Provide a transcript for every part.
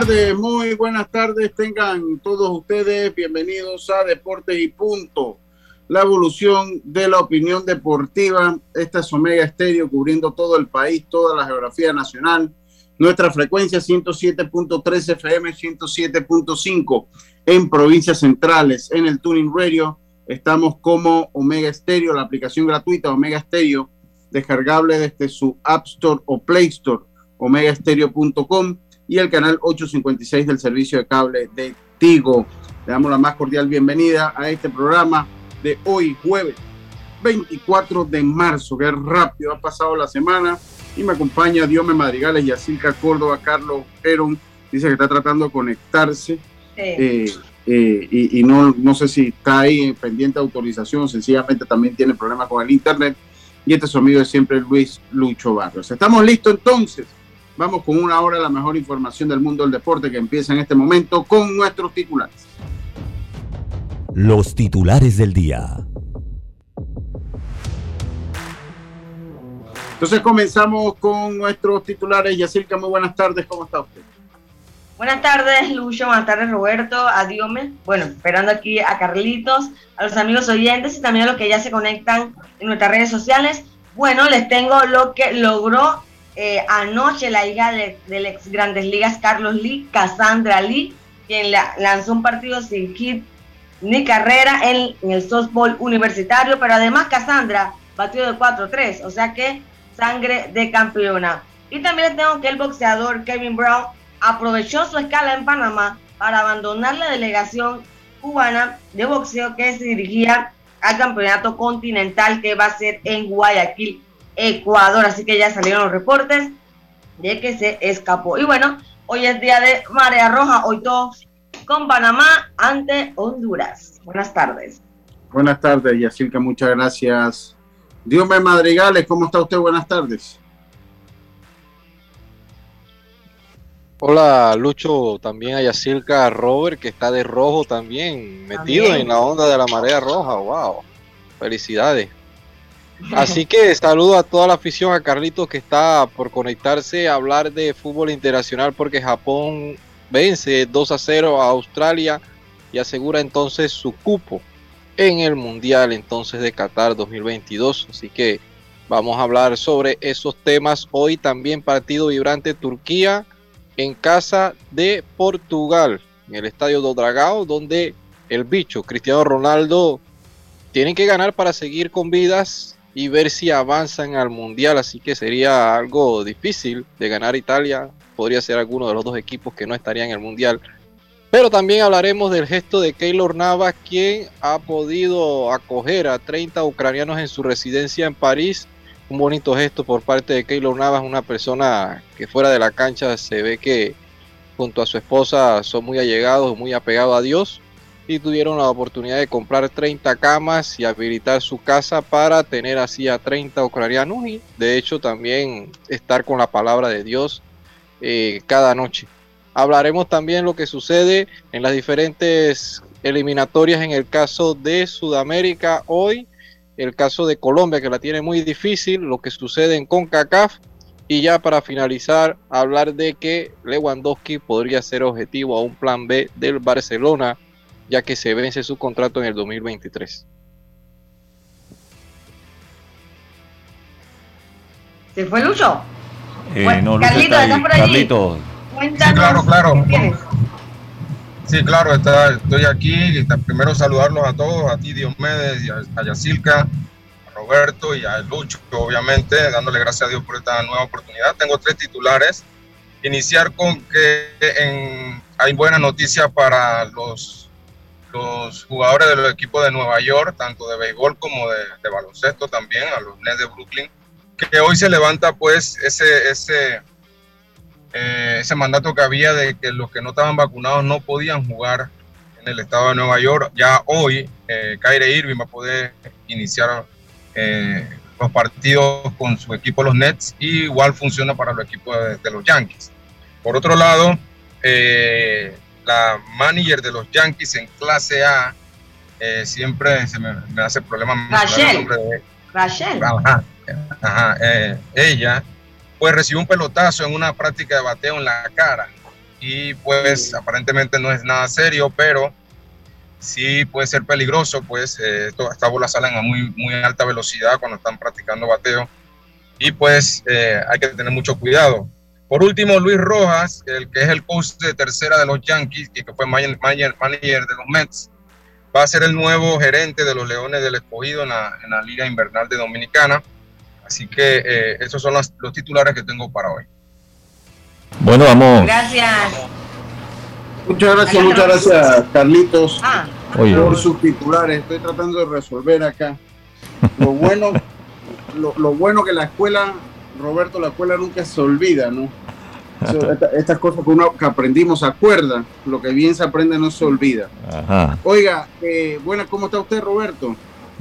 tardes, muy buenas tardes. Tengan todos ustedes bienvenidos a Deportes y Punto, la evolución de la opinión deportiva. Esta es Omega Estéreo cubriendo todo el país, toda la geografía nacional. Nuestra frecuencia 107.3 FM, 107.5 en provincias centrales. En el Tuning Radio estamos como Omega Estéreo, la aplicación gratuita Omega Estéreo, descargable desde su App Store o Play Store, omegaestereo.com y el canal 856 del servicio de cable de Tigo. Le damos la más cordial bienvenida a este programa de hoy, jueves 24 de marzo. Qué rápido ha pasado la semana. Y me acompaña Diome Madrigales, Yacirca Córdoba, Carlos Perón. Dice que está tratando de conectarse. Eh, eh, y, y no, no sé si está ahí pendiente de autorización, sencillamente también tiene problemas con el internet. Y este es su amigo de siempre, Luis Lucho Barrios. Estamos listos entonces Vamos con una hora la mejor información del mundo del deporte que empieza en este momento con nuestros titulares. Los titulares del día. Entonces comenzamos con nuestros titulares. Yacirca, muy buenas tardes. ¿Cómo está usted? Buenas tardes, Lucho. Buenas tardes, Roberto. Adiós. Bueno, esperando aquí a Carlitos, a los amigos oyentes y también a los que ya se conectan en nuestras redes sociales. Bueno, les tengo lo que logró eh, anoche la hija del ex Grandes Ligas Carlos Lee, Cassandra Lee, quien lanzó un partido sin hit ni carrera en, el softball universitario, pero además Cassandra batió de 4-3, o sea que sangre de campeona. Y también tengo que el boxeador Kevin Brown aprovechó su escala en Panamá para abandonar la delegación cubana de boxeo que se dirigía al campeonato continental que va a ser en Guayaquil, Ecuador. Así que ya salieron los reportes de que se escapó. Y bueno, hoy es día de marea roja, hoy todos con Panamá ante Honduras. Buenas tardes. Buenas tardes, Yacirca, muchas gracias. Dios Madrigales, ¿cómo está usted? Buenas tardes. Hola Lucho, también a Yacirca Robert, que está de rojo también, metido en la onda de la marea roja, wow. Felicidades. Así que saludo a toda la afición, a Carlitos que está por conectarse a hablar de fútbol internacional porque Japón vence 2 a 0 a Australia y asegura entonces su cupo en el Mundial entonces de Qatar 2022. Así que vamos a hablar sobre esos temas. Hoy también partido vibrante Turquía en casa de Portugal, en el estadio do Dragao, donde el bicho Cristiano Ronaldo tiene que ganar para seguir con vidas y ver si avanzan al mundial. Así que sería algo difícil de ganar Italia. Podría ser alguno de los dos equipos que no estarían en el mundial. Pero también hablaremos del gesto de Keylor Navas, quien ha podido acoger a 30 ucranianos en su residencia en París. Un bonito gesto por parte de Keylor Navas, una persona que fuera de la cancha se ve que junto a su esposa son muy allegados, muy apegados a Dios y tuvieron la oportunidad de comprar 30 camas y habilitar su casa para tener así a 30 ucranianos y de hecho también estar con la palabra de Dios eh, cada noche. Hablaremos también lo que sucede en las diferentes eliminatorias en el caso de Sudamérica hoy, el caso de Colombia que la tiene muy difícil, lo que sucede en CONCACAF y ya para finalizar hablar de que Lewandowski podría ser objetivo a un plan B del Barcelona ya que se vence su contrato en el 2023. ¿Se fue Lucho? Eh, no, Lucho Carlito, está ahí. por Carlito. Cuéntanos. Sí, claro, claro. Sí, claro, está, estoy aquí. Está, primero saludarlos a todos, a ti Diomedes, y a, a Yacilca, a Roberto y a Lucho, obviamente, dándole gracias a Dios por esta nueva oportunidad. Tengo tres titulares. Iniciar con que en, hay buena noticia para los, los jugadores de los equipos de Nueva York, tanto de béisbol como de, de baloncesto también, a los Nets de Brooklyn que hoy se levanta pues ese, ese, eh, ese mandato que había de que los que no estaban vacunados no podían jugar en el estado de Nueva York. Ya hoy eh, Kyrie Irving va a poder iniciar eh, los partidos con su equipo los Nets y igual funciona para los equipos de, los Yankees. Por otro lado, eh, la manager de los Yankees en clase A siempre se me, hace problema. Rachel. Rachel. Ajá, eh, ella, pues recibió un pelotazo en una práctica de bateo en la cara y pues aparentemente no es nada serio, pero sí puede ser peligroso, pues eh, estas bolas salen a muy, muy alta velocidad cuando están practicando bateo y pues eh, hay que tener mucho cuidado. Por último, Luis Rojas, el que es el coach de tercera de los Yankees y que fue manager, manager de los Mets, va a ser el nuevo gerente de los Leones del Escogido en la, en la Liga Invernal de Dominicana. Así que eh, esos son los, titulares que tengo para hoy. Bueno, vamos. Gracias. Muchas gracias, muchas gracias, Carlitos, ah. por sus titulares. Estoy tratando de resolver acá. Lo bueno, lo, bueno que la escuela, Roberto, la escuela nunca se olvida, ¿no? estas cosas que, uno, que aprendimos se acuerda, lo que bien se aprende no se olvida. Oiga, eh, bueno, ¿cómo está usted, Roberto?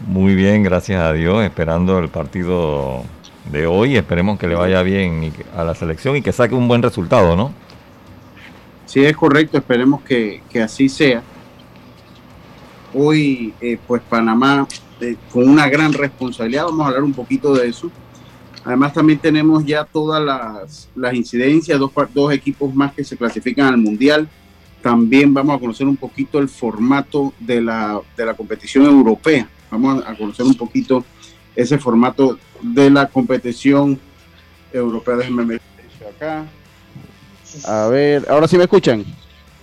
Muy bien, gracias a Dios, esperando el partido de hoy. Esperemos que le vaya bien a la selección y que saque un buen resultado, ¿no? Sí, es correcto, esperemos que, así sea. Hoy, eh, pues Panamá, eh, con una gran responsabilidad, vamos a hablar un poquito de eso. Además, también tenemos ya todas las, las incidencias, dos, dos equipos más que se clasifican al Mundial. También vamos a conocer un poquito el formato de la, de la competición europea Vamos a conocer un poquito ese formato de la competición europea. Déjenme meter acá. A ver, ¿ahora sí me escuchan?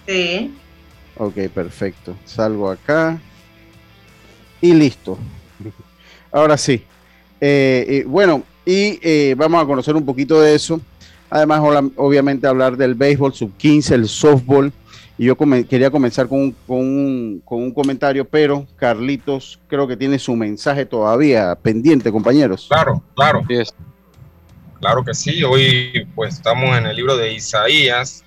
Sí. Ok, perfecto. Salgo acá. Y listo. Ahora sí. Eh, bueno, y eh, vamos a conocer un poquito de eso. Además, obviamente hablar del béisbol sub 15, el softball, y yo quería comenzar con un, comentario, pero Carlitos creo que tiene su mensaje todavía pendiente, compañeros. Claro, claro. Claro que sí. Hoy pues estamos en el libro de Isaías,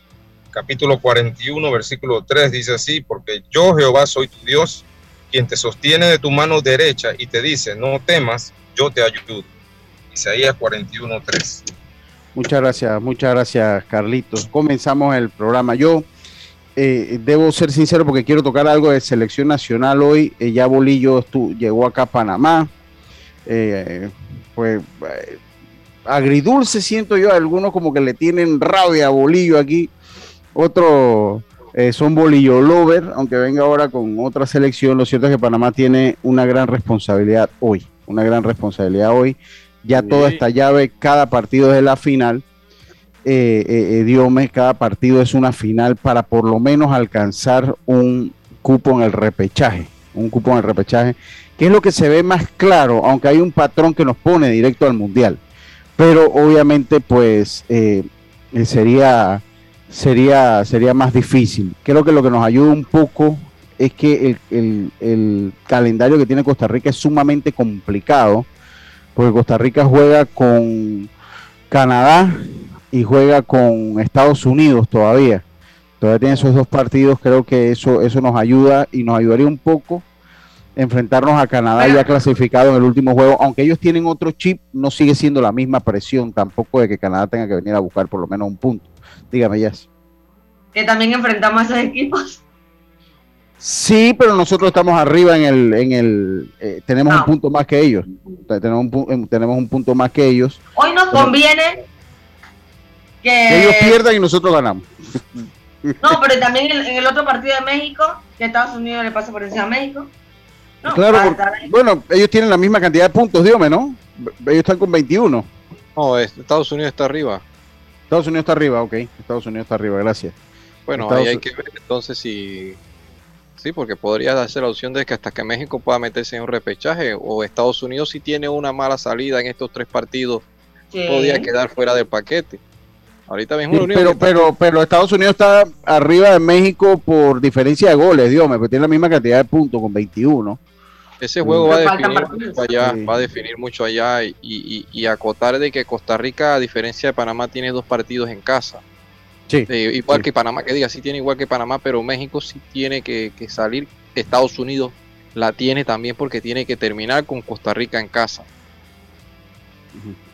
capítulo 41, versículo 3, dice así, porque yo Jehová soy tu Dios, quien te sostiene de tu mano derecha y te dice, no temas, yo te ayudo. Isaías 41, 3. Muchas gracias, muchas gracias Carlitos. Comenzamos el programa. Yo eh, debo ser sincero porque quiero tocar algo de selección nacional hoy. Eh, ya Bolillo llegó acá a Panamá. Eh, pues agridulce siento yo, algunos como que le tienen rabia a Bolillo aquí. Otros son Bolillo Lover, aunque venga ahora con otra selección. Lo cierto es que Panamá tiene una gran responsabilidad hoy. Una gran responsabilidad hoy. Ya toda esta llave, cada partido de la final eh, eh, eh cada partido es una final para por lo menos alcanzar un cupo en el repechaje, un cupo en el repechaje, que es lo que se ve más claro, aunque hay un patrón que nos pone directo al mundial. Pero obviamente, pues eh, sería, sería, sería más difícil. Creo que lo que nos ayuda un poco es que el, el calendario que tiene Costa Rica es sumamente complicado, porque Costa Rica juega con Canadá, y juega con Estados Unidos todavía. Todavía tiene esos dos partidos, creo que eso, eso nos ayuda y nos ayudaría un poco enfrentarnos a Canadá ya clasificado en el último juego, aunque ellos tienen otro chip, no sigue siendo la misma presión tampoco de que Canadá tenga que venir a buscar por lo menos un punto. Dígame, Jess. Que también enfrentamos a esos equipos. Sí, pero nosotros estamos arriba en el, en el, eh, tenemos un punto más que ellos. Tenemos un, tenemos un punto más que ellos. Hoy nos conviene que ellos pierdan y nosotros ganamos. No, pero también en, el otro partido de México que Estados Unidos le pasa por encima a México. claro, bueno, ellos tienen la misma cantidad de puntos, dígame, ¿no? Ellos están con 21. No, Estados Unidos está arriba. Estados Unidos está arriba, ok. Estados Unidos está arriba, gracias. Bueno, ahí hay que ver entonces si... Sí, porque podría darse la opción de que hasta que México pueda meterse en un repechaje o Estados Unidos si tiene una mala salida en estos tres partidos podría quedar fuera del paquete. Ahorita mismo pero, pero, pero Estados Unidos está arriba de México por diferencia de goles, Dios me tiene la misma cantidad de puntos con 21. Ese juego va a, definir mucho allá, va a definir mucho allá y, acotar de que Costa Rica, a diferencia de Panamá, tiene dos partidos en casa. Sí, eh, igual que Panamá, que diga, sí tiene igual que Panamá, pero México sí tiene que, salir. Estados Unidos la tiene también porque tiene que terminar con Costa Rica en casa.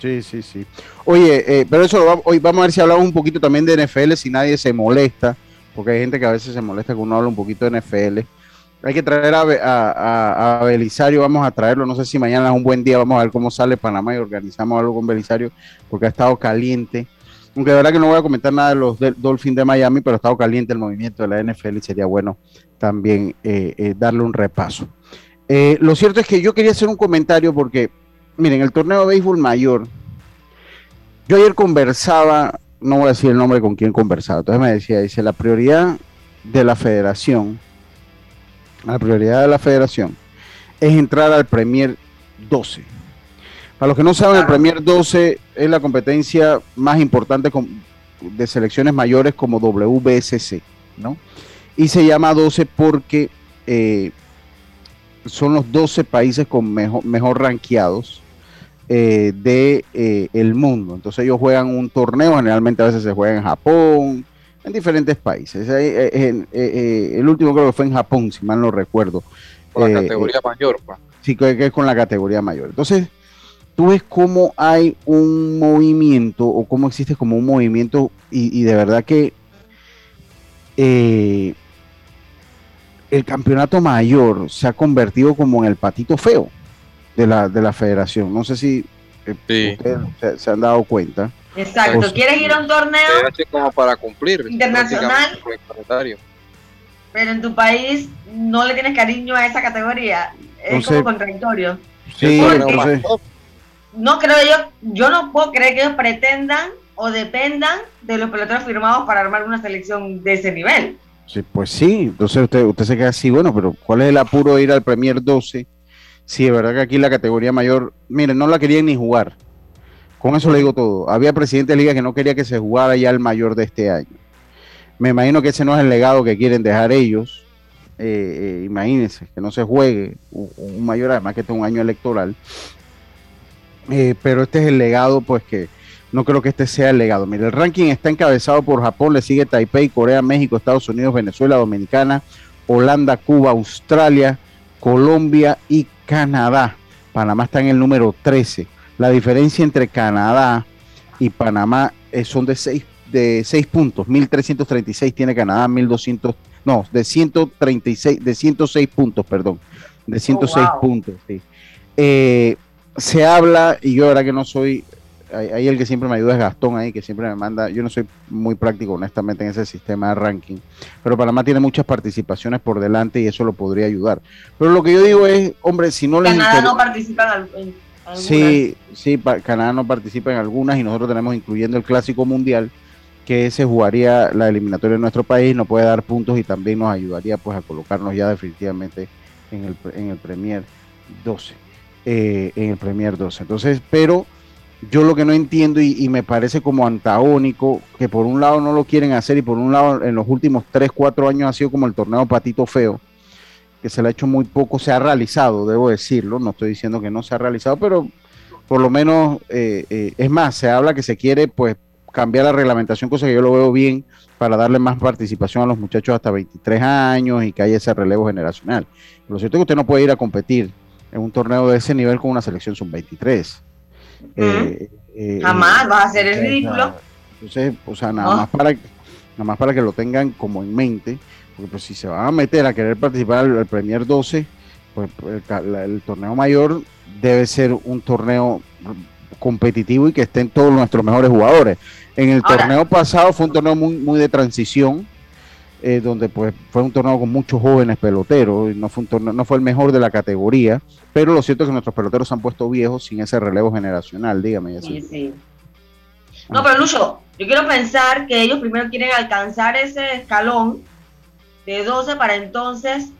Sí, sí, sí. Oye, eh, pero eso hoy vamos a ver si hablamos un poquito también de NFL, si nadie se molesta, porque hay gente que a veces se molesta que uno habla un poquito de NFL. Hay que traer a, Belisario, vamos a traerlo, no sé si mañana es un buen día, vamos a ver cómo sale Panamá y organizamos algo con Belisario, porque ha estado caliente. Aunque de verdad que no voy a comentar nada de los Dolphins de Miami, pero ha estado caliente el movimiento de la NFL y sería bueno también eh, eh, darle un repaso. lo cierto es que yo quería hacer un comentario porque miren, el torneo de béisbol mayor, yo ayer conversaba, no voy a decir el nombre con quién conversaba, entonces me decía, dice, la prioridad de la federación, la prioridad de la federación es entrar al Premier 12. Para los que no saben, el Premier 12 es la competencia más importante de selecciones mayores como WBSC, ¿no? Y se llama 12 porque eh, son los 12 países con mejor, mejor rankeados eh, de eh, el mundo. Entonces ellos juegan un torneo, generalmente a veces se juega en Japón, en diferentes países. Eh, el último creo que fue en Japón, si mal no recuerdo. Con la categoría mayor. Pa. Sí, que es con la categoría mayor. Entonces, tú ves cómo hay un movimiento o cómo existe como un movimiento y, de verdad que el campeonato mayor se ha convertido como en el patito feo de la, de la federación. No sé si eh, ustedes se, han dado cuenta. Exacto, ¿quieres ir a un torneo? como para cumplir. Internacional. Pero en tu país no le tienes cariño a esa categoría. Es como contradictorio. Sí, no creo yo, yo no puedo creer que ellos pretendan o dependan de los peloteros firmados para armar una selección de ese nivel. Sí, pues sí, entonces usted, usted se queda así, bueno, pero ¿cuál es el apuro de ir al Premier 12 Sí, es verdad que aquí la categoría mayor, miren, no la querían ni jugar. Con eso le digo todo. Había presidente de liga que no quería que se jugara ya el mayor de este año. Me imagino que ese no es el legado que quieren dejar ellos. Eh, eh, imagínense, que no se juegue un, mayor, además que este es un año electoral. Eh, pero este es el legado, pues que no creo que este sea el legado. Mire, el ranking está encabezado por Japón, le sigue Taipei, Corea, México, Estados Unidos, Venezuela, Dominicana, Holanda, Cuba, Australia, Colombia y Canadá. Panamá está en el número 13. La diferencia entre Canadá y Panamá eh, son de 6 de seis puntos. 1336 tiene Canadá, 1200, no, de 136, de 106 puntos, perdón. De 106 puntos, sí. Eh, se habla, y yo ahora que no soy ahí el que siempre me ayuda es Gastón ahí, que siempre me manda, yo no soy muy práctico honestamente en ese sistema de ranking, pero Panamá tiene muchas participaciones por delante y eso lo podría ayudar. Pero lo que yo digo es, hombre, si no les Canadá no participa en, algunas. Sí, sí, Canadá no participa en algunas y nosotros tenemos incluyendo el Clásico Mundial, que se jugaría la eliminatoria en nuestro país, nos puede dar puntos y también nos ayudaría pues a colocarnos ya definitivamente en el, en el Premier 12. Eh, en el Premier 12. Entonces, pero yo lo que no entiendo y, me parece como antagónico, que por un lado no lo quieren hacer y por un lado en los últimos 3, 4 años ha sido como el torneo Patito Feo, que se le ha hecho muy poco, se ha realizado, debo decirlo, no estoy diciendo que no se ha realizado, pero por lo menos, eh, eh, es más, se habla que se quiere pues cambiar la reglamentación, cosa que yo lo veo bien, para darle más participación a los muchachos hasta 23 años y que haya ese relevo generacional. Lo cierto es que usted no puede ir a competir en un torneo de ese nivel con una selección sub-23. Eh, eh, Jamás vas a hacer el ridículo. Entonces, o sea, nada, más para, nada más para que lo tengan como en mente, porque pues si se van a meter a querer participar al, Premier 12, pues el, torneo mayor debe ser un torneo competitivo y que estén todos nuestros mejores jugadores. En el torneo pasado fue un torneo muy, muy de transición, eh, donde pues fue un torneo con muchos jóvenes peloteros, no fue, un no fue el mejor de la categoría, pero lo cierto es que nuestros peloteros se han puesto viejos sin ese relevo generacional, dígame. Sí, sí. No, pero Lucho, yo quiero pensar que ellos primero quieren alcanzar ese escalón de 12 para entonces,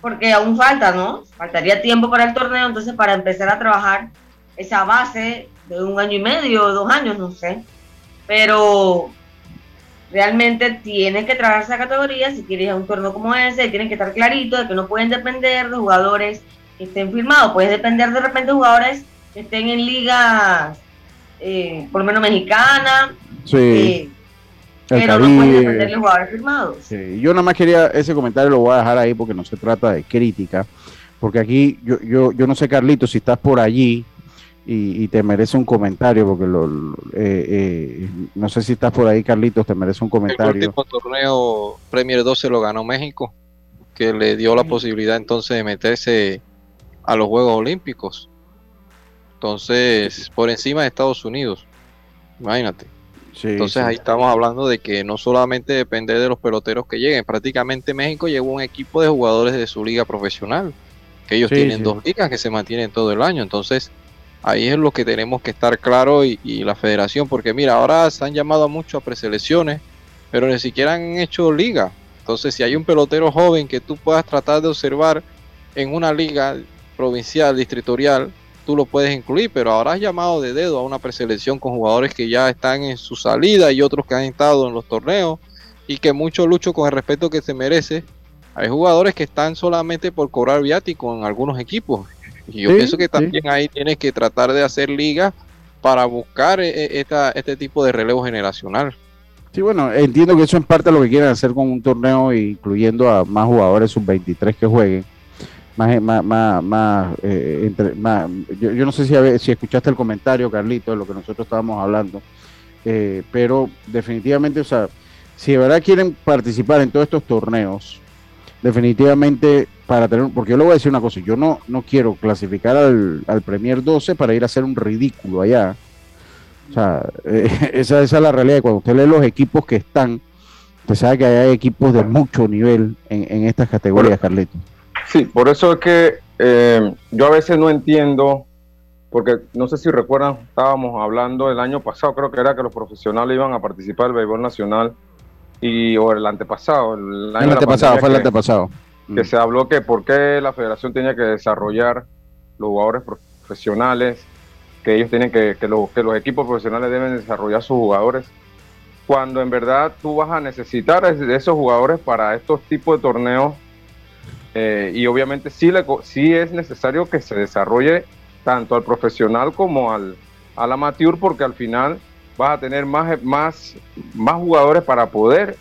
porque aún falta, ¿no? Faltaría tiempo para el torneo, entonces para empezar a trabajar esa base de un año y medio, dos años, no sé. Pero realmente tienes que trabajar esa categoría si quieres un torneo como ese, tienen que estar clarito de que no pueden depender de jugadores que estén firmados, puedes depender de repente de jugadores que estén en ligas, eh, por lo menos mexicana, sí. Eh, pero no puedes depender de jugadores firmados. Sí. Yo nada más quería, ese comentario lo voy a dejar ahí porque no se trata de crítica, porque aquí yo, yo, yo no sé, Carlito, si estás por allí, y, te merece un comentario, porque lo, eh, eh, no sé si estás por ahí, Carlitos, te merece un comentario. El último torneo Premier 12 lo ganó México, que le dio la posibilidad entonces de meterse a los Juegos Olímpicos. Entonces, por encima de Estados Unidos, imagínate. entonces ahí estamos hablando de que no solamente depende de los peloteros que lleguen, prácticamente México llevó un equipo de jugadores de su liga profesional, que ellos tienen dos ligas que se mantienen todo el año, entonces Ahí es lo que tenemos que estar claro y, la federación, porque mira, ahora se han llamado mucho a preselecciones, pero ni siquiera han hecho liga. Entonces, si hay un pelotero joven que tú puedas tratar de observar en una liga provincial, distritorial, tú lo puedes incluir, pero ahora has llamado de dedo a una preselección con jugadores que ya están en su salida y otros que han estado en los torneos y que mucho lucho con el respeto que se merece. Hay jugadores que están solamente por cobrar viático en algunos equipos y yo pienso que también ahí tienes que tratar de hacer ligas para buscar eh, eh, esta, este tipo de relevo generacional. Sí, bueno, entiendo que eso en parte lo que quieren hacer con un torneo, incluyendo a más jugadores sub-23 que jueguen. Más, más, más, eh, entre, más yo, no sé si, si escuchaste el comentario, Carlito, de lo que nosotros estábamos hablando, pero definitivamente, o sea, si de verdad quieren participar en todos estos torneos, definitivamente para tener, porque yo le voy a decir una cosa, yo no, no quiero clasificar al, Premier 12 para ir a hacer un ridículo allá. O sea, esa, esa, es la realidad. Cuando usted lee los equipos que están, usted sabe que hay equipos de mucho nivel en, estas categorías, Carlito. Sí, por eso es que eh, yo a veces no entiendo, porque no sé si recuerdan, estábamos hablando el año pasado, creo que era que los profesionales iban a participar del béisbol nacional y o el antepasado. El, año antepasado, fue el antepasado. Que mm. se habló que por qué la federación tenía que desarrollar los jugadores profesionales, que ellos tienen que, que, los, que los equipos profesionales deben desarrollar sus jugadores, cuando en verdad tú vas a necesitar de esos jugadores para estos tipos de torneos eh, y obviamente sí, le, sí es necesario que se desarrolle tanto al profesional como al, al amateur porque al final vas a tener más, más, más jugadores para poder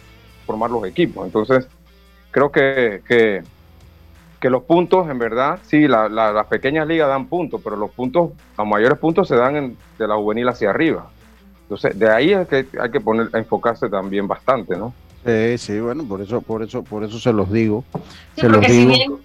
formar los equipos. Entonces, creo que, que, los puntos, en verdad, sí, las pequeñas ligas dan puntos, pero los puntos, los mayores puntos se dan de la juvenil hacia arriba. Entonces, de ahí es que hay que poner, enfocarse también bastante, ¿no? Sí, sí, bueno, por eso, por eso, por eso se los digo. Sí, porque si, Bien,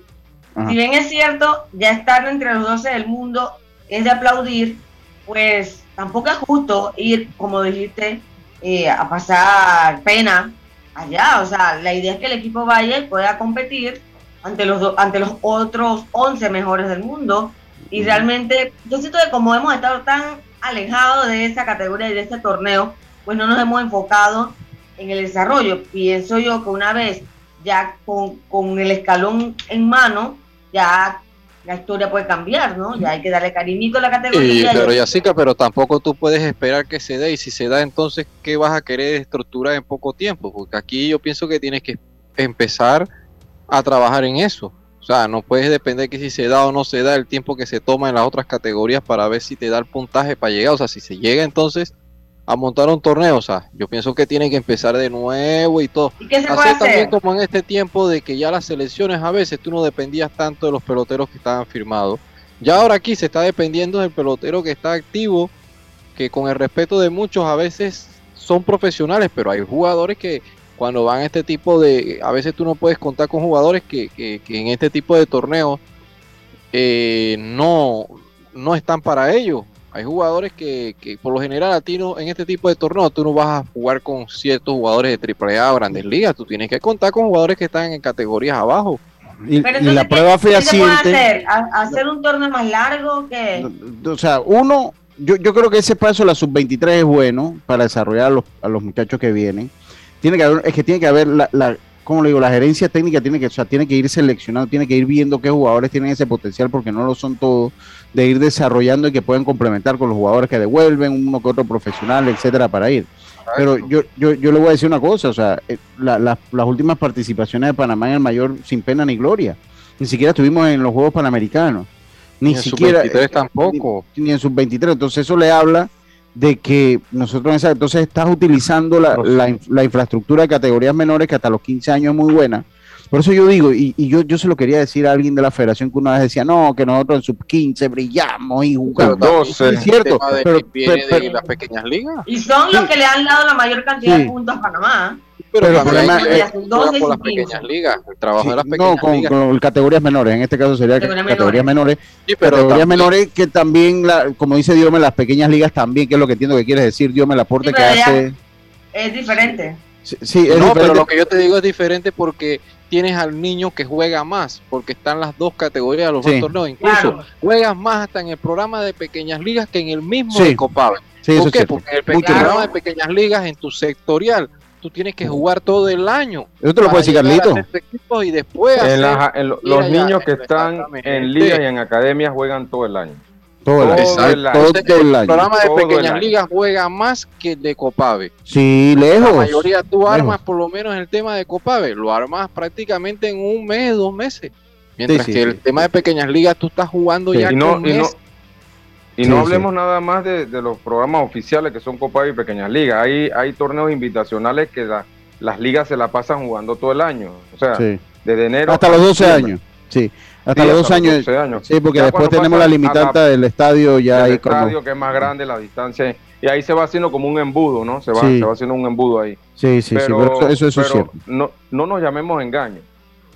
si bien es cierto, ya estar entre los 12 del mundo es de aplaudir, pues tampoco es justo ir, como dijiste, eh, a pasar pena allá. O sea, la idea es que el equipo vaya y pueda competir ante los, ante los otros 11 mejores del mundo. Y realmente, yo siento que como hemos estado tan alejados de esa categoría y de este torneo, pues no nos hemos enfocado en el desarrollo. Pienso yo que una vez ya con, con el escalón en mano, ya la historia puede cambiar, ¿no? Ya hay que darle cariñito a la categoría. Sí, pero Yacica, pero tampoco tú puedes esperar que se dé y si se da entonces, ¿qué vas a querer estructurar en poco tiempo? Porque aquí yo pienso que tienes que empezar a trabajar en eso. O sea, no puedes depender que si se da o no se da el tiempo que se toma en las otras categorías para ver si te da el puntaje para llegar. O sea, si se llega entonces a montar un torneo. O sea, yo pienso que tienen que empezar de nuevo y todo. ¿Y qué se puede hacer? también como en este tiempo de que ya las selecciones a veces tú no dependías tanto de los peloteros que estaban firmados. Ya ahora aquí se está dependiendo del pelotero que está activo, que con el respeto de muchos a veces son profesionales, pero hay jugadores que cuando van a este tipo de, a veces tú no puedes contar con jugadores que, que, en este tipo de torneos eh, no, no están para ello Hay jugadores que, que por lo general a ti no, en este tipo de torneos tú no vas a jugar con ciertos jugadores de AAA o grandes ligas, tú tienes que contar con jugadores que están en categorías abajo. Y, Pero y la prueba ¿qué- qué fehaciente. hacer? ¿Ha- ¿Hacer un torneo más largo que O sea, uno, yo, yo creo que ese paso a la sub-23 es bueno para desarrollar a los, a los muchachos que vienen. Tiene que haber, es que tiene que haber la, la como le digo, la gerencia técnica tiene que, o sea, tiene que ir seleccionando, tiene que ir viendo qué jugadores tienen ese potencial, porque no lo son todos, de ir desarrollando y que pueden complementar con los jugadores que devuelven, uno que otro profesional, etcétera, para ir. Pero yo, yo, yo le voy a decir una cosa, o sea, eh, la- la- las últimas participaciones de Panamá en el mayor sin pena ni gloria. Ni siquiera estuvimos en los Juegos Panamericanos. Ni, Ni en siquiera. sub-23 eh, tampoco. Ni, ni en sub-23. Entonces eso le habla de que nosotros, en esa- entonces estás utilizando la, la la infraestructura de categorías menores que hasta los 15 años es muy buena. Por eso yo digo, y, y yo, yo se lo quería decir a alguien de la federación que una vez decía, no, que nosotros en sub-15 brillamos y jugamos. Pero también Sí, es cierto, de pero, que viene pero- pero- de las pequeñas ligas. Y son los que le han dado la mayor cantidad Sí. de puntos a Panamá. Pero, el problema es- por las 15. pequeñas ligas, el trabajo Sí, de las no, pequeñas con, ligas. con categorías menores, en este caso sería Categorías categorías menores, Sí, pero categorías también- menores que también, la, como dice Diome, las pequeñas ligas también, que es lo que entiendo que quieres decir, Diome, el aporte Sí, que hace. Es diferente. Sí, sí, es no, pero lo que yo te digo es diferente porque tienes al niño que juega más, porque están las dos categorías de los Sí. dos torneos. Incluso Claro. juegas más hasta en el programa de pequeñas ligas que en el mismo Sí. de Copave. Sí, eso ¿Por qué? Porque en el programa de pequeñas ligas, en tu sectorial, tú tienes que jugar todo el año. Eso te lo puede decir Carlito. y después En hacer- las- en los allá. niños que están en liga y en academia juegan todo el año. Todo el año. Todo el año. Todo Entonces, el programa de Todo pequeñas año. ligas juega más que el de Copave. Sí, La lejos. mayoría tú lejos. armas, por lo menos en el tema de Copave, lo armas prácticamente en un mes, dos meses. Mientras sí, que sí. el tema de pequeñas ligas tú estás jugando Sí. ya Y no, con y no, mes. y Sí, no sí. hablemos nada más de, de los programas oficiales que son Copa y Pequeñas Ligas. Hay, hay torneos invitacionales que la- las ligas se la pasan jugando todo el año. O sea, Sí. desde enero. Hasta los 12 diciembre. años. Sí, hasta Sí, los 12 años. 12 años. Sí, porque Ya después tenemos la limitante del estadio ya del ahí como- estadio que es más grande la distancia y ahí se va haciendo como un embudo, ¿no? Se va, Sí. se va haciendo un embudo ahí. Sí, sí, sí, pero eso, eso, eso es pero cierto. no, no nos llamemos engaño.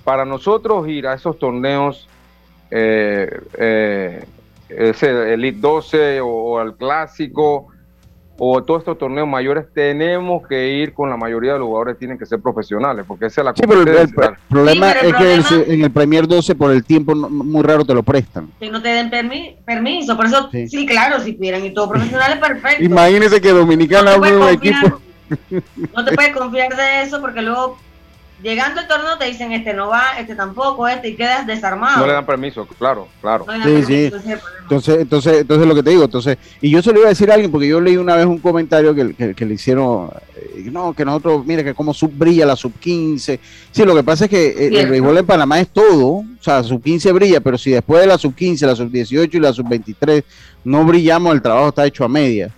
Para nosotros ir a esos torneos, eh, eh, ese Elite 12 o, o al Clásico o todos estos torneos mayores, tenemos que ir con la mayoría de los jugadores, tienen que ser profesionales, porque esa es la Sí, pero el, el- competencia. el problema Sí, pero el es que en el Premier 12 por el tiempo no- muy raro te lo prestan. Que no te den permi- permiso. Por eso, Sí. sí. claro, si pudieran y todo profesional es perfecto. Imagínese que Dominicana no un equipo. no te puedes confiar de eso porque luego llegando al torneo te dicen este no va, este tampoco, este y quedas desarmado. no le dan permiso, claro, claro. No Sí, permiso, sí. Entonces, entonces, entonces lo que te digo, entonces, y yo se lo iba a decir a alguien porque yo leí una vez un comentario que, que- que le hicieron, eh, no, que nosotros, mire que como sub brilla la sub 15. Sí, lo que pasa es que eh, el, béisbol en Panamá es todo, o sea, sub 15 brilla, pero si después de la sub 15, la sub 18 y la sub 23 no brillamos, el trabajo está hecho a media.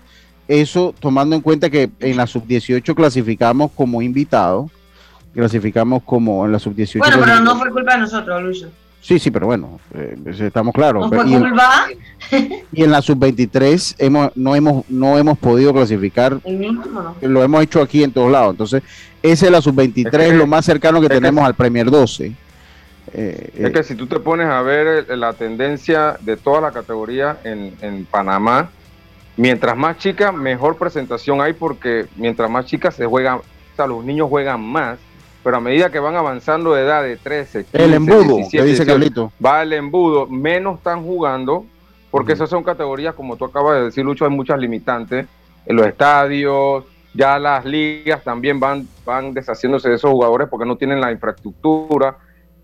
Eso tomando en cuenta que en la sub 18 clasificamos como invitados, clasificamos como en la sub 18. Bueno, pero no fue culpa de nosotros, Lucho. Sí, sí, pero bueno, eh, estamos claros. No fue y en- culpa y en la sub-23 hemos, no, hemos, no hemos podido clasificar, el mismo, ¿no? lo hemos hecho aquí en todos lados. Entonces, ese es la sub-23, Es que- lo más cercano que tenemos al Premier 12. Eh, Es eh, que si tú te pones a ver la tendencia de toda la categoría en, en Panamá, mientras más chica, mejor presentación hay porque mientras más chicas se juegan, o sea, los niños juegan más, pero a medida que van avanzando de edad de 13, 15, el embudo, 17, que dice 18, Carlito. va el embudo, menos están jugando, porque esas son categorías, como tú acabas de decir, Lucho, hay muchas limitantes en los estadios, ya las ligas también van, van deshaciéndose de esos jugadores porque no tienen la infraestructura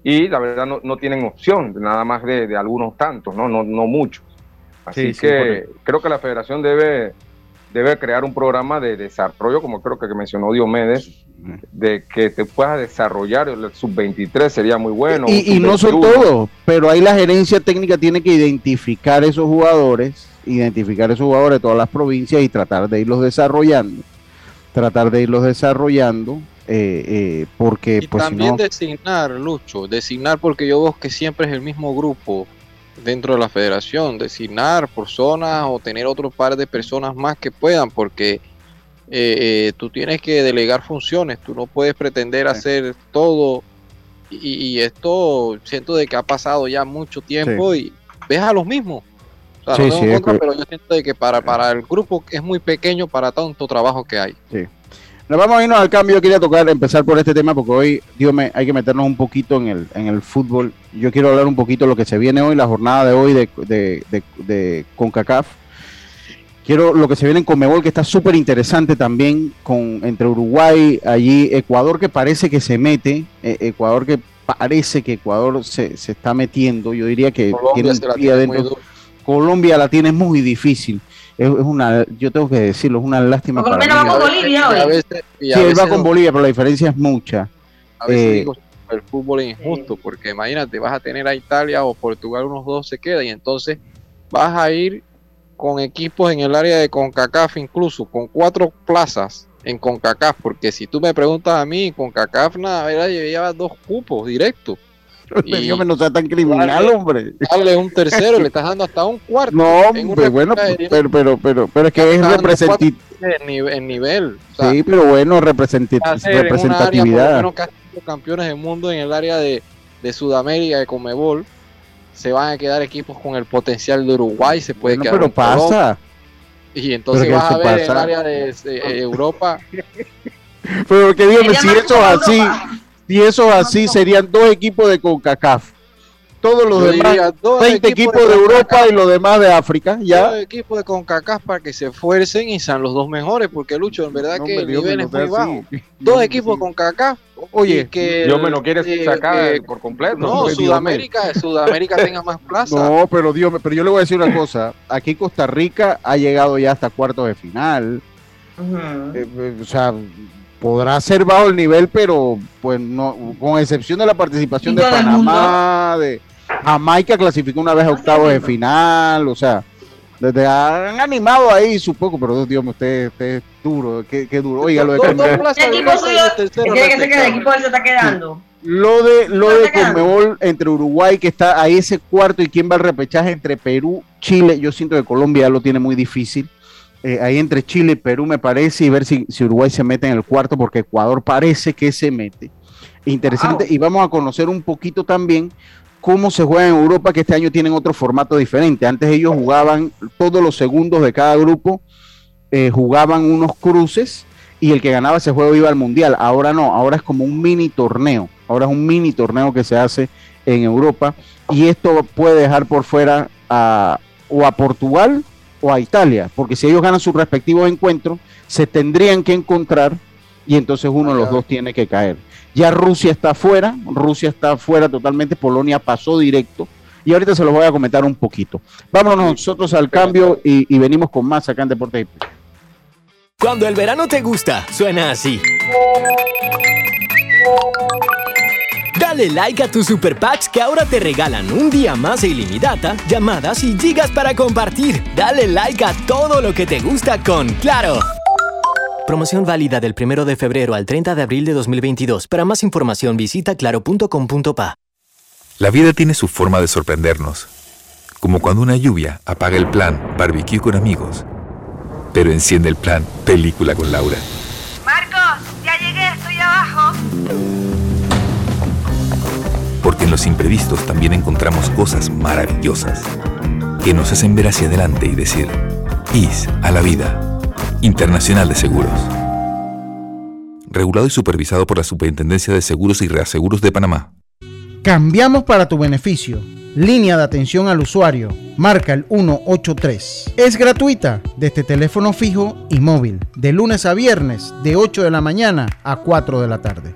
y la verdad no, no tienen opción, nada más de, de algunos tantos, ¿no? No, no muchos. Así Sí, sí, que creo que la federación debe, debe crear un programa de desarrollo, como creo que mencionó Diomedes, de que te puedas desarrollar el sub-23 sería muy bueno. y, y no son sub-21. todos, pero ahí la gerencia técnica tiene que identificar esos jugadores, identificar esos jugadores de todas las provincias y tratar de irlos desarrollando. Tratar de irlos desarrollando, eh, eh, porque Y pues si también no... designar, Lucho, designar porque yo veo que siempre es el mismo grupo dentro de la federación, designar personas o tener otro par de personas más que puedan, porque eh, eh, tú tienes que delegar funciones, tú no puedes pretender hacer todo y, y esto siento de que ha pasado ya mucho tiempo y ves a los mismos. O sea, no tengo en contra, pero yo siento de que para, para el grupo es muy pequeño para tanto trabajo que hay. Sí. Nos vamos a irnos al cambio. Yo quería tocar, empezar por este tema porque hoy, Dios me, hay que meternos un poquito en el, en el fútbol. Yo quiero hablar un poquito de lo que se viene hoy, la jornada de hoy de, de, de, de CONCACAF. Quiero lo que se viene en Conmebol, que está súper interesante también, con entre Uruguay, allí Ecuador que parece que se mete, eh, Ecuador que parece que Ecuador se, se, está metiendo. Yo diría que Colombia tiene pie adentro. Colombia la tiene muy difícil es, una, yo tengo que decirlo, es una lástima. Por lo menos va con Bolivia hoy. Sí, él va con Bolivia, pero la diferencia es mucha. A veces eh, digo, el fútbol es injusto, porque imagínate, vas a tener a Italia o Portugal, unos dos se queda, y entonces vas a ir con equipos en el área de CONCACAF, incluso con cuatro plazas en CONCACAF, porque si tú me preguntas a mí, CONCACAF nada, lleva dos cupos directos. Y no sea tan criminal, hombre. Dale un tercero, le estás dando hasta un cuarto. No, hombre, bueno, pero, pero, pero, pero es que es representativo. En nivel. sí, pero bueno, representatividad. En campeones del mundo en el área de, de Sudamérica, de Comebol, se van a quedar equipos con el potencial de Uruguay, se puede quedar. Pero pasa. Y entonces vas a ver en el área de, Europa. pero que dígame, si eso es así. Si eso así, serían dos equipos de CONCACAF. Todos los demás, 20 equipos, de, Europa y los demás de África. Ya. Dos equipos de CONCACAF para que se esfuercen y sean los dos mejores, porque Lucho, en verdad que el nivel es muy bajo. Dos equipos de CONCACAF. Oye, que Dios me lo quiere sacar por completo. No, Sudamérica, Sudamérica tenga más plaza. No, pero Dios, pero yo le voy a decir una cosa. Aquí Costa Rica ha llegado ya hasta cuartos de final. Eh, eh, o sea, podrá ser bajo el nivel, pero pues no, con excepción de la participación de Panamá, de Jamaica clasificó una vez a octavos de final, o sea, desde han animado ahí su poco, pero Dios mío, usted, usted es duro, qué, qué duro. Oiga, lo de ¿Qué equipo suyo? Tiene que ser que el equipo se está quedando. Lo de, lo de Conmebol entre Uruguay, que está ahí ese cuarto, y quién va al repechaje entre Perú, Chile. Yo siento que Colombia lo tiene muy difícil. Eh, ahí entre Chile y Perú me parece, y ver si, si, Uruguay se mete en el cuarto, porque Ecuador parece que se mete. Interesante, y vamos a conocer un poquito también cómo se juega en Europa, que este año tienen otro formato diferente. Antes ellos jugaban todos los segundos de cada grupo, eh, jugaban unos cruces y el que ganaba ese juego iba al mundial. Ahora no, ahora es como un mini torneo. Ahora es un mini torneo que se hace en Europa y esto puede dejar por fuera a, o a Portugal o a Italia, porque si ellos ganan sus respectivos encuentros, se tendrían que encontrar y entonces uno de los dos tiene que caer. Ya Rusia está fuera, Rusia está fuera totalmente, Polonia pasó directo y ahorita se los voy a comentar un poquito. Vámonos nosotros al cambio y, y venimos con más acá en Deportes. Cuando el verano te gusta, suena así. Dale like a tus super packs que ahora te regalan un día más de ilimitada, llamadas y gigas para compartir. Dale like a todo lo que te gusta con Claro. Promoción válida del 1 de febrero al 30 de abril de 2022. Para más información visita claro.com.pa. La vida tiene su forma de sorprendernos. Como cuando una lluvia apaga el plan barbecue con amigos, pero enciende el plan película con Laura. Marcos, ya llegué, estoy abajo en los imprevistos también encontramos cosas maravillosas que nos hacen ver hacia adelante y decir, IS a la vida, Internacional de Seguros. Regulado y supervisado por la Superintendencia de Seguros y Reaseguros de Panamá. Cambiamos para tu beneficio. Línea de atención al usuario. Marca el 183. Es gratuita desde teléfono fijo y móvil. De lunes a viernes, de 8 de la mañana a 4 de la tarde.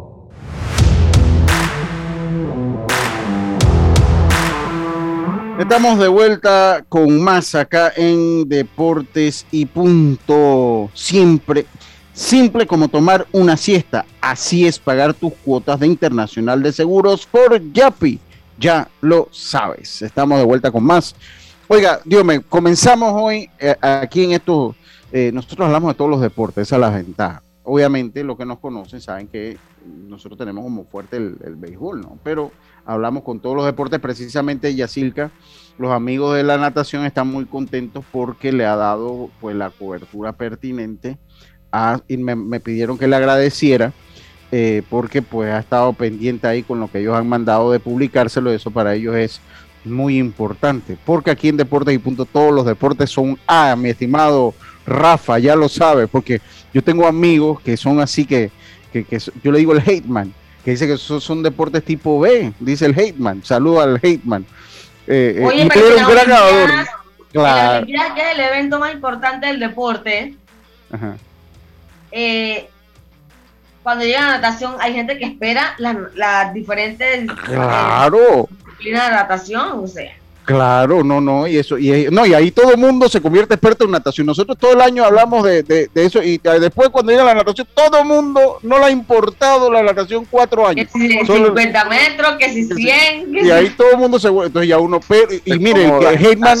Estamos de vuelta con más acá en Deportes y Punto. Siempre, simple como tomar una siesta. Así es pagar tus cuotas de Internacional de Seguros por Yapi. Ya lo sabes. Estamos de vuelta con más. Oiga, Dios me comenzamos hoy eh, aquí en estos eh, nosotros hablamos de todos los deportes, esa es la ventaja. Obviamente, los que nos conocen saben que nosotros tenemos como fuerte el, béisbol, ¿no? Pero hablamos con todos los deportes, precisamente Yacilca, los amigos de la natación están muy contentos porque le ha dado pues la cobertura pertinente y me, pidieron que le agradeciera eh, porque pues ha estado pendiente ahí con lo que ellos han mandado de publicárselo, eso para ellos es muy importante, porque aquí en Deportes y Punto todos los deportes son A, mi estimado Rafa, ya lo sabe, porque yo tengo amigos que son así que, que, yo le digo el hate man, que dice que son, deportes tipo B, dice el hate man, saludo al hate man. Eh, eh Oye, pero un gran ganador. Claro. que es el evento más importante del deporte, eh, cuando llega la natación hay gente que espera las diferentes claro. disciplinas de natación, o sea. Claro, no, no, y eso, y no, y ahí todo el mundo se convierte experto en natación. Nosotros todo el año hablamos de, de, eso, y después cuando llega la natación, todo el mundo no le ha importado la natación cuatro años. Que si 50 metros, que si 100. y ahí todo el mundo se entonces ya uno, y, miren, que Heitman,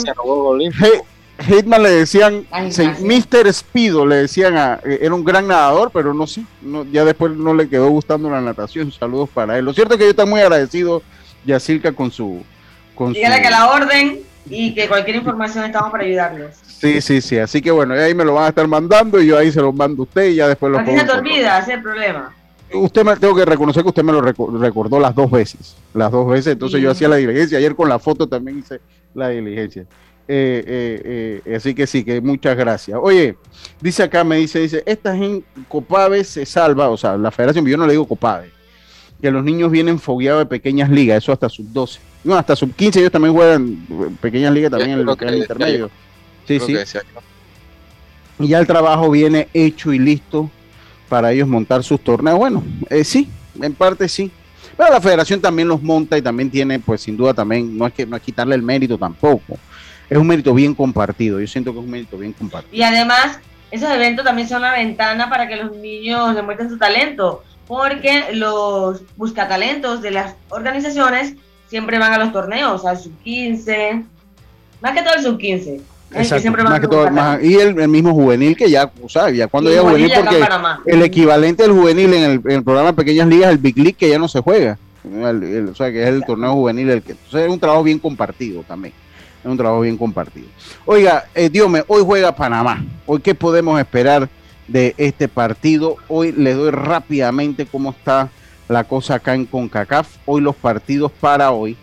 Heitman le decían, Mr. Speedo, le decían, a, era un gran nadador, pero no sé, no, ya después no le quedó gustando la natación. Saludos para él. Lo cierto es que yo estoy muy agradecido, Yacirca, con su Dígale que la orden y que cualquier información estamos para ayudarles. Sí, sí, sí. Así que bueno, ahí me lo van a estar mandando y yo ahí se lo mando a usted y ya después lo Aquí se te olvida, ese es el problema. Usted me tengo que reconocer que usted me lo recordó las dos veces. Las dos veces. Entonces yo hacía la diligencia. Ayer con la foto también hice la diligencia. Eh, eh, eh, así que sí, que muchas gracias. Oye, dice acá, me dice, dice, esta gente Copave se salva, o sea, la federación, yo no le digo Copave, que los niños vienen fogueados de pequeñas ligas, eso hasta sub 12. No, hasta sub 15 ellos también juegan pequeñas ligas también en el, intermedio. Sí, sí. Y ya el trabajo viene hecho y listo para ellos montar sus torneos. Bueno, eh, sí, en parte sí. Pero la federación también los monta y también tiene, pues sin duda también, no es que no es quitarle el mérito tampoco. Es un mérito bien compartido. Yo siento que es un mérito bien compartido. Y además, esos eventos también son una ventana para que los niños demuestren su talento, porque los buscatalentos de las organizaciones siempre van a los torneos, al sub 15, más que todo el sub 15. y el, mismo juvenil que ya, o sea, ya cuando llega juvenil, porque el equivalente del juvenil en el, programa de pequeñas ligas, el Big League, que ya no se juega. o sea, que es el torneo juvenil. El que, entonces es un trabajo bien compartido también. Es un trabajo bien compartido. Oiga, eh, me hoy juega Panamá. Hoy, ¿qué podemos esperar de este partido? Hoy le doy rápidamente cómo está la cosa acá en CONCACAF. Hoy los partidos para hoy.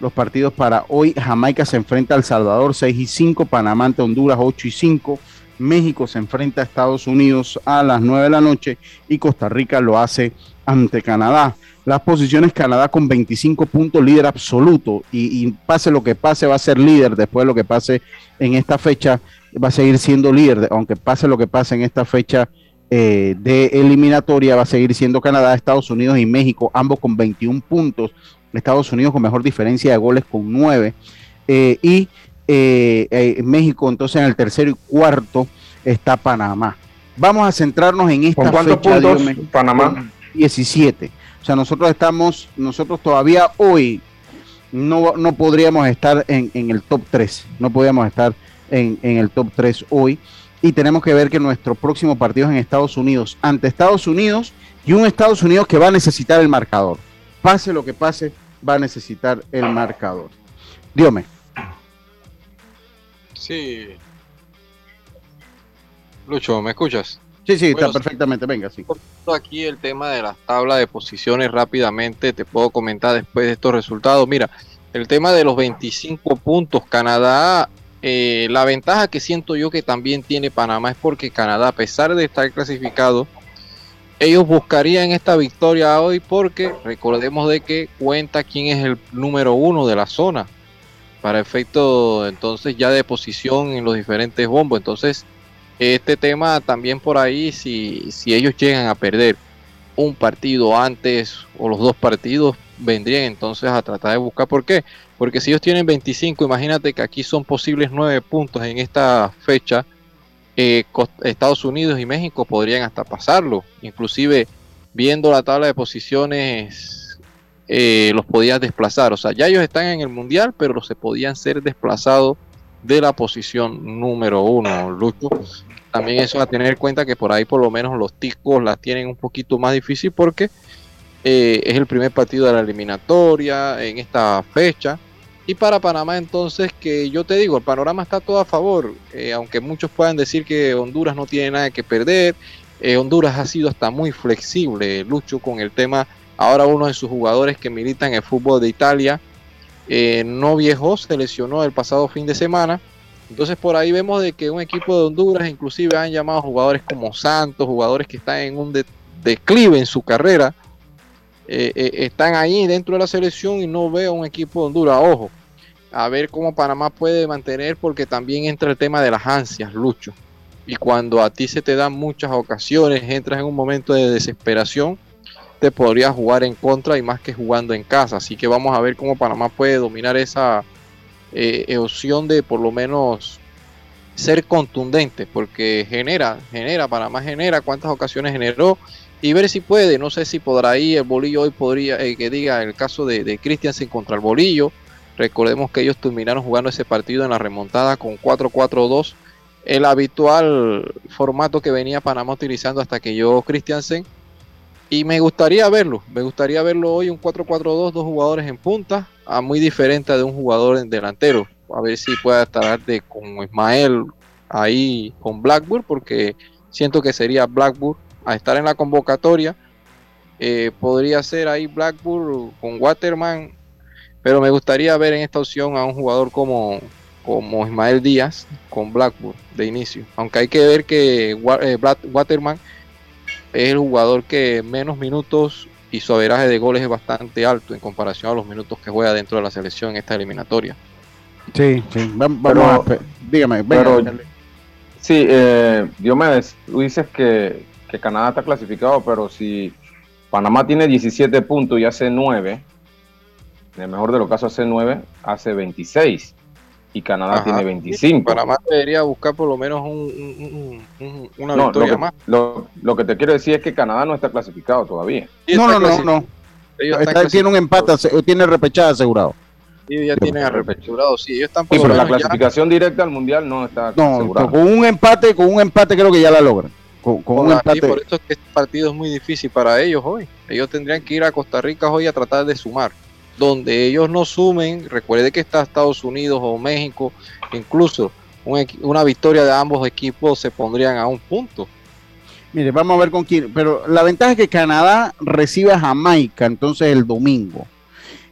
Los partidos para hoy. Jamaica se enfrenta al Salvador 6 y 5. Panamá ante Honduras 8 y 5. México se enfrenta a Estados Unidos a las 9 de la noche. Y Costa Rica lo hace ante Canadá. Las posiciones Canadá con 25 puntos, líder absoluto. Y, y pase lo que pase, va a ser líder después de lo que pase en esta fecha. Va a seguir siendo líder, aunque pase lo que pase en esta fecha eh, de eliminatoria va a seguir siendo Canadá, Estados Unidos y México, ambos con 21 puntos. Estados Unidos con mejor diferencia de goles con 9. Eh, y eh, México entonces en el tercero y cuarto está Panamá. Vamos a centrarnos en esta ¿Con cuántos puntos Panamá? 17. O sea, nosotros estamos, nosotros todavía hoy no, no podríamos estar en, el top 3. No podríamos estar en, en el top 3 hoy y tenemos que ver que nuestro próximo partido es en Estados Unidos, ante Estados Unidos y un Estados Unidos que va a necesitar el marcador. Pase lo que pase, va a necesitar el marcador. Dígame. Sí. Lucho, ¿me escuchas? Sí, sí, está perfectamente. Venga, sí. Aquí el tema de las tablas de posiciones rápidamente, te puedo comentar después de estos resultados. Mira, el tema de los 25 puntos, Canadá eh, la ventaja que siento yo que también tiene Panamá es porque Canadá, a pesar de estar clasificado, ellos buscarían esta victoria hoy porque recordemos de que cuenta quién es el número uno de la zona para efecto entonces ya de posición en los diferentes bombos. Entonces Este tema también por ahí, si, si ellos llegan a perder un partido antes o los dos partidos, vendrían entonces a tratar de buscar. ¿Por qué? Porque si ellos tienen 25, imagínate que aquí son posibles 9 puntos en esta fecha. Eh, Estados Unidos y México podrían hasta pasarlo. Inclusive viendo la tabla de posiciones, eh, los podías desplazar. O sea, ya ellos están en el Mundial, pero se podían ser desplazados de la posición número uno, Lucho. También eso a tener en cuenta que por ahí por lo menos los ticos las tienen un poquito más difícil porque eh, es el primer partido de la eliminatoria en esta fecha. Y para Panamá entonces que yo te digo, el panorama está todo a favor, eh, aunque muchos puedan decir que Honduras no tiene nada que perder, eh, Honduras ha sido hasta muy flexible, Lucho, con el tema, ahora uno de sus jugadores que militan en el fútbol de Italia, no viejó, se lesionó el pasado fin de semana, entonces por ahí vemos de que un equipo de Honduras inclusive han llamado jugadores como Santos, jugadores que están en un declive en su carrera, eh, eh, están ahí dentro de la selección y no veo un equipo de Honduras. Ojo, a ver cómo Panamá puede mantener, porque también entra el tema de las ansias, Lucho. Y cuando a ti se te dan muchas ocasiones, entras en un momento de desesperación, te podría jugar en contra y más que jugando en casa. Así que vamos a ver cómo Panamá puede dominar esa eh, opción de por lo menos ser contundente, porque genera, genera, Panamá genera, cuántas ocasiones generó y ver si puede. No sé si podrá ir. El bolillo hoy podría, eh, que diga el caso de, de Christiansen contra el bolillo. Recordemos que ellos terminaron jugando ese partido en la remontada con 4-4-2. El habitual formato que venía Panamá utilizando hasta que llegó Christiansen. Y me gustaría verlo. Me gustaría verlo hoy un 4-4-2, dos jugadores en punta. A muy diferente de un jugador en delantero. A ver si puede estar de, con Ismael ahí con Blackburn. Porque siento que sería Blackburn a estar en la convocatoria. Eh, podría ser ahí Blackburn con Waterman, pero me gustaría ver en esta opción a un jugador como, como Ismael Díaz con Blackburn de inicio. Aunque hay que ver que eh, Waterman es el jugador que menos minutos y su averaje de goles es bastante alto en comparación a los minutos que juega dentro de la selección en esta eliminatoria. Sí, sí, vamos a, dígame, Sí, eh, Diomedes, tú dices que, que Canadá está clasificado, pero si Panamá tiene 17 puntos y hace 9, en el mejor de los casos hace 9, hace 26 y Canadá tiene 25. Panamá debería buscar por lo menos una victoria más. Lo, que te quiero decir es que Canadá no está clasificado todavía. no, no, no, no, tiene un empate, tiene repechada asegurado. Sí, ya tienen repechurado, sí, ellos están por sí, pero la clasificación directa al mundial no está no, Con un empate, con un empate creo que ya la logran. Con, empate. por eso es que este partido es muy difícil para ellos hoy. Ellos tendrían que ir a Costa Rica hoy a tratar de sumar. Donde ellos no sumen, recuerde que está Estados Unidos o México, incluso una victoria de ambos equipos se pondrían a un punto. Mire, vamos a ver con quién. Pero la ventaja es que Canadá recibe a Jamaica entonces el domingo.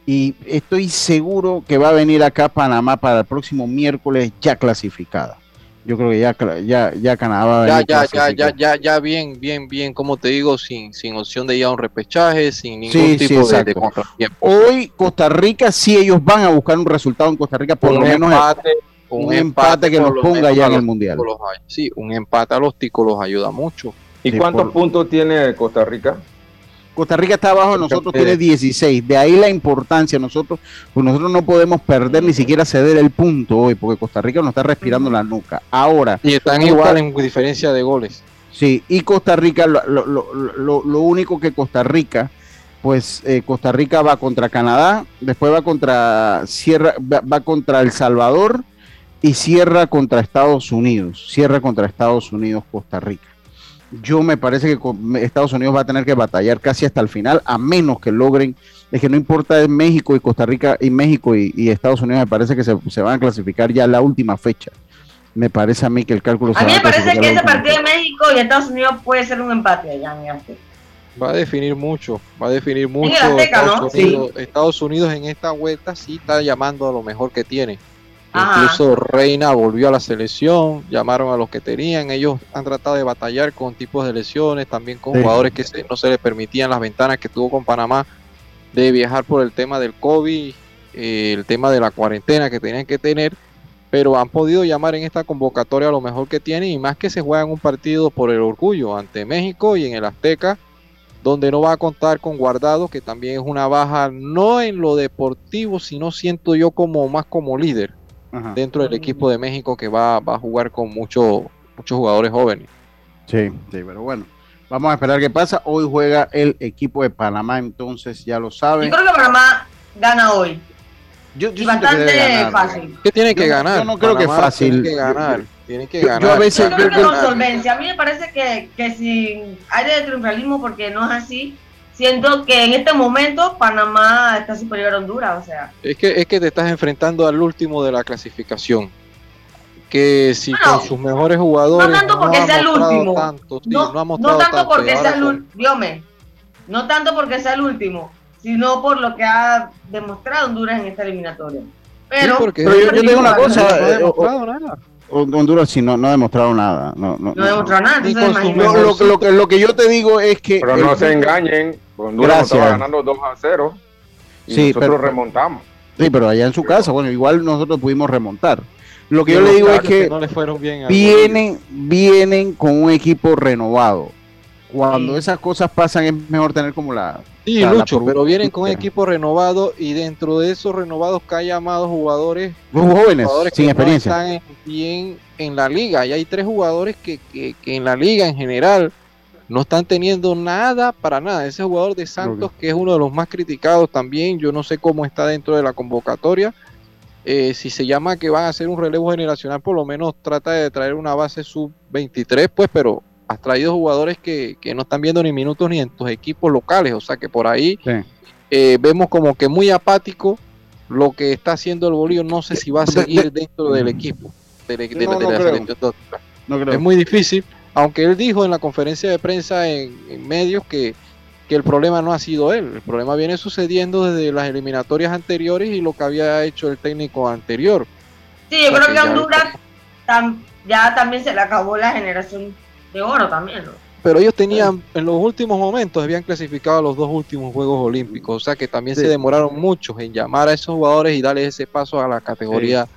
Y estoy seguro que va a venir acá a Panamá para el próximo miércoles ya clasificada. Yo creo que ya, ya, ya Canadá a ya, ya, ya, ya, ya, bien, bien, bien, como te digo, sin, sin opción de ya un repechaje, sin ningún tipo de, Hoy Costa Rica, sí ellos van a buscar un resultado en Costa Rica, por lo menos un, empate, que nos ponga ya en el Mundial. sí, un empate a los ticos los ayuda mucho. ¿Y cuántos puntos tiene Costa Rica? Costa Rica está abajo, nosotros tiene 16. De ahí la importancia. Nosotros, pues nosotros no podemos perder ni siquiera ceder el punto hoy, porque Costa Rica nos está respirando la nuca. Ahora. Y están igual en diferencia de goles. Sí, y Costa Rica, lo, lo, lo, único que Costa Rica, pues eh, Costa Rica va contra Canadá, después va contra Sierra, va contra El Salvador y cierra contra Estados Unidos. Cierra contra Estados Unidos Costa Rica yo me parece que Estados Unidos va a tener que batallar casi hasta el final, a menos que logren, es que no importa México y Costa Rica y México y, Estados Unidos, me parece que se, van a clasificar ya la última fecha. Me parece a mí que el cálculo... A mí me parece que ese partido de México y Estados Unidos puede ser un empate allá Va a definir mucho, va a definir mucho. Estados Unidos en esta vuelta sí está llamando a lo mejor que tiene Incluso Reina volvió a la selección, llamaron a los que tenían, ellos han tratado de batallar con tipos de lesiones, también con jugadores que no se les permitían las ventanas que tuvo con Panamá de viajar por el tema del COVID, eh, el tema de la cuarentena que tenían que tener. pero han podido llamar en esta convocatoria a lo mejor que tienen y más que se juegan un partido por el orgullo ante México y en el Azteca, donde no va a contar con Guardado, que también es una baja no en lo deportivo, sino siento yo como más como líder Ajá. dentro del equipo de México que va, va a jugar con muchos muchos jugadores jóvenes. Sí, sí, pero bueno. Vamos a esperar qué pasa. Hoy juega el equipo de Panamá, entonces ya lo Yo saben. creo que Panamá gana hoy. Yo, y siento que bastante ganar. fácil. ¿Qué tiene que Yo ganar? yo no creo que Panamá fácil. Tiene que ganar. Tiene que Yo- yo ganar. a veces- Yo creo que yo- con solvencia. A mí me parece que, que sin aire de triunfalismo, porque no es así, siento que en este momento Panamá está superior a Honduras. O sea, Es que, es que te estás enfrentando al último de la clasificación. Que si Bueno, con sus mejores jugadores. no tanto porque sea el último. tanto, sí, no, ha no mostrado tanto porque sea el último, no tanto porque sea el último, sino por lo que ha demostrado Honduras en esta eliminatoria. Pero, Sí, porque- Pero yo, yo te digo una cosa. no ha eh, demostrado nada. Hon- Honduras sí no, no ha demostrado nada. No, no, no ha demostrado nada. Entonces Lo, lo- lo que- lo que yo te digo es que. Pero el no se engañen, Honduras Gracias. estaba ganando 2 a 0 y Sí, nosotros pero- remontamos. Sí, pero allá en su casa, bueno, igual nosotros pudimos remontar. Lo que yo le digo es que no le fueron bien vienen, vienen con un equipo renovado. Cuando Sí. esas cosas pasan es mejor tener como la... Sí, Lucho, pero vienen con equipo renovado y dentro de esos renovados que hay llamados jugadores, jóvenes, jugadores sin que experiencia. no están bien en la liga. Y hay tres jugadores que, que- que en la liga en general no están teniendo nada para nada. Ese jugador de Santos, que es uno de los más criticados también, yo no sé cómo está dentro de la convocatoria. Eh, si se llama que van a hacer un relevo generacional, por lo menos trata de traer una base sub-23, pues, pero has traído jugadores que, que no están viendo ni minutos ni en tus equipos locales. O sea que por ahí Sí. eh, vemos como que muy apático lo que está haciendo el Bolívar. No sé si va a seguir de- dentro del equipo. de la- de la- No, de no la creo. selección de Honduras. No creo. Es muy difícil, aunque él dijo en la conferencia de prensa en, en medios que, que el problema no ha sido él, el problema viene sucediendo desde las eliminatorias anteriores y lo que había hecho el técnico anterior. Sí, yo creo que ya- Honduras tam- ya también se le acabó la generación de oro también, ¿no? Pero ellos tenían, en los últimos momentos, habían clasificado a los dos últimos Juegos Olímpicos, o sea que también Sí. se demoraron mucho en llamar a esos jugadores y darles ese paso a la categoría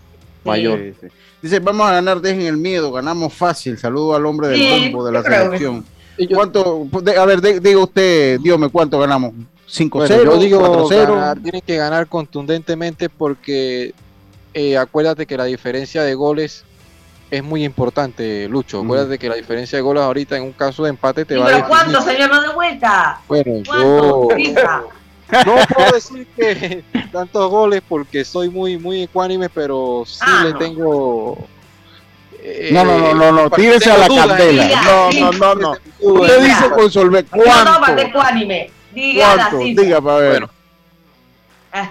mayor. Sí, sí. Dice, vamos a ganar, dejen el miedo, ganamos fácil. Saludo al hombre del Sí, bombo de la selección. Yo- ¿Cuánto? de- a ver, de- diga usted, dígame cuánto ganamos. ¿5-0? Bueno, yo digo 4-0. ganar, tienen que ganar contundentemente porque eh, acuérdate que la diferencia de goles es muy importante, Lucho. Mm. Acuérdate que la diferencia de goles ahorita en un caso de empate te Sí, va a pero definir. ¿cuánto, señor? No de vuelta. Bueno, ¿Cuánto? yo no puedo decir que tantos goles porque soy muy muy ecuánime, pero sí Ah, le no. tengo eh, No, no, no, no, no, tírese a la dudas, candela. Diga, No, diga. no, no, no. dudas. Usted dice con solve. No, no, ¿Cuánto? para de cuánime. Diga ¿Cuánto? Diga para ver. Bueno,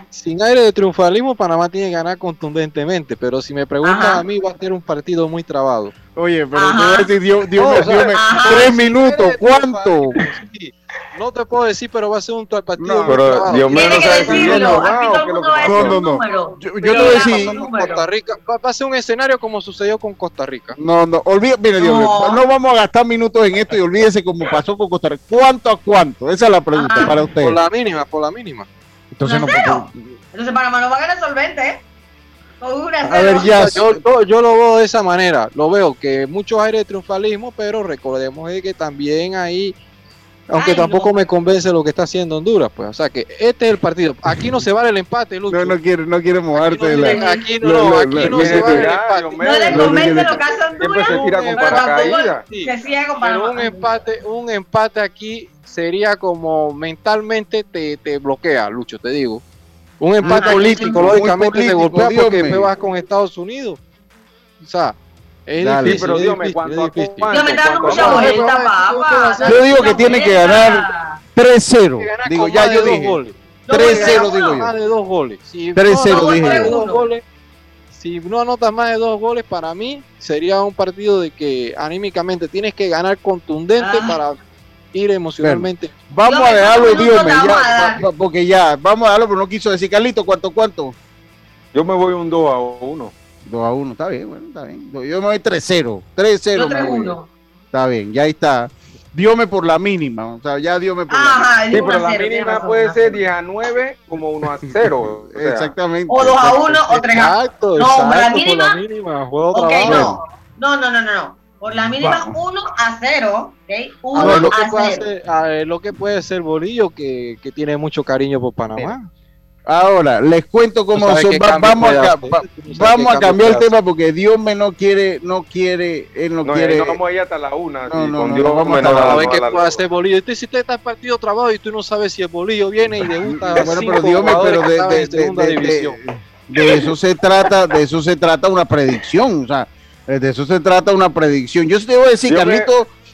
sin aire de triunfalismo, Panamá tiene que ganar contundentemente, pero si me preguntan Ajá. a mí, va a ser un partido muy trabado. Oye, pero Ajá. te voy a decir, Dios, Dios No, Dios me- ajá. tres Sin minutos, ¿cuánto? sí. No te puedo decir, pero va a ser un partido No, pero trabado. Dios mío, no sabe si No, no, no. número. Yo, te voy a decir. Costa Rica va, va a ser un escenario como sucedió con Costa Rica. No, no, olvida, mire, Dios mío, No. no vamos a gastar minutos en esto y olvídese como pasó con Costa Rica. ¿Cuánto a cuánto? Esa es la pregunta Ajá. para usted. Por la mínima, por la mínima. Entonces no puedo- Entonces Panamá no va a ganar solvente, ¿eh? A ver, ya. Yo, yo, yo lo veo de esa manera. Lo veo que mucho aire de triunfalismo, pero recordemos de que también ahí, aunque Ay, tampoco no. me convence lo que está haciendo Honduras, pues. O sea que este es el partido. Aquí no se vale el empate, Lucho. No, no quiere, no quiere Aquí no, la. aquí no, lo- no, lo- aquí no se vale el empate. No le convence no, lo que hace Honduras, se tira con pero tampoco paracaídas. Sí. se sigue con Pero Panamá. un empate, un empate aquí sería como mentalmente te, te bloquea, Lucho, te digo. Un empate Ah, político, lógicamente te político, golpea Dios porque después vas con Estados Unidos. O sea, es Dale. difícil. Sí, pero es Dios me difícil, cuánto es difícil. cuánto, Yo me cuánto mucha va. vuelta. papá. Yo digo que tiene que ganar 3-0. que ganar Digo, ya yo dije. goles. 3-0 digo yo. Más de dos goles. Si 3-0 no anotas dije más de yo. dos goles, si no anotas más de dos goles, para mí sería un partido de que anímicamente tienes que ganar contundente Ah. para ir emocionalmente. Vamos Yo a dejarlo, Dios vamos ya, porque ya, vamos a dejarlo, pero no quiso decir, Carlito, ¿cuánto, cuánto? Yo me voy un 2 a 1. 2 a 1, está bien, bueno, está bien. Yo me voy 3-0, 3-0. Yo me voy. 3-1. Está bien, ya ahí está. Diome por la mínima. O sea, ya Diome por Ajá, la Sí, uno pero la cero, mínima razón, puede ser cero. 10 a 9 como 1 a 0. mínima. Exactamente. O 2 a 1 o 3 a Exacto, No, exacto, la por mínima- la mínima, juego Ok, trabajo. no. No, no, no, no, no. Por la mínima Vamos. 1 a 0. ¿Ok? 1 A ver, lo que puede 0. hacer, a ver, lo que puede ser Bolillo, que, que tiene mucho cariño por Panamá. Ahora, les cuento cómo son. Va- vamos a, va- vamos a cambiar el tema porque Dios me no quiere, no quiere, él no, No, quiere. ahí no vamos a ir hasta la 1. No, no, con no, Dios no, vamos la- A ver qué puede hacer Bolillo. Este si usted está partido trabajo y tú no sabes si el Bolillo viene y debuta Bueno, pero Dios me, pero de, de- de- segunda de- división. de- de eso se trata, de eso se trata una predicción, o sea, de eso se trata una predicción. Yo te voy a decir, Dios me-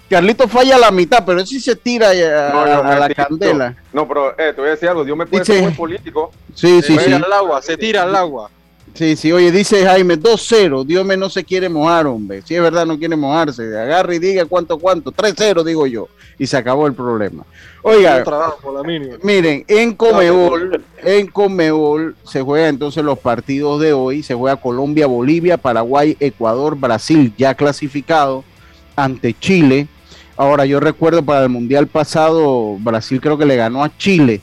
Carlito, falla a la mitad, pero él sí se tira a, No, a- la candela. No, pero eh, te voy a decir algo. Dios me puede Dice- ser muy político. Sí, Se sí, sí. tira al agua, se tira al agua. Sí, sí, oye, dice Jaime, 2-0, Dios me no se quiere mojar, hombre. Si es verdad, no quiere mojarse. Agarre y diga cuánto, cuánto. 3-0, digo yo. Y se acabó el problema. Oiga, por la mínima. miren, en Comebol, en Comebol se juega entonces los partidos de hoy. Se juega Colombia, Bolivia, Paraguay, Ecuador, Brasil, ya clasificado ante Chile. Ahora, yo recuerdo para el Mundial pasado, Brasil creo que le ganó a Chile.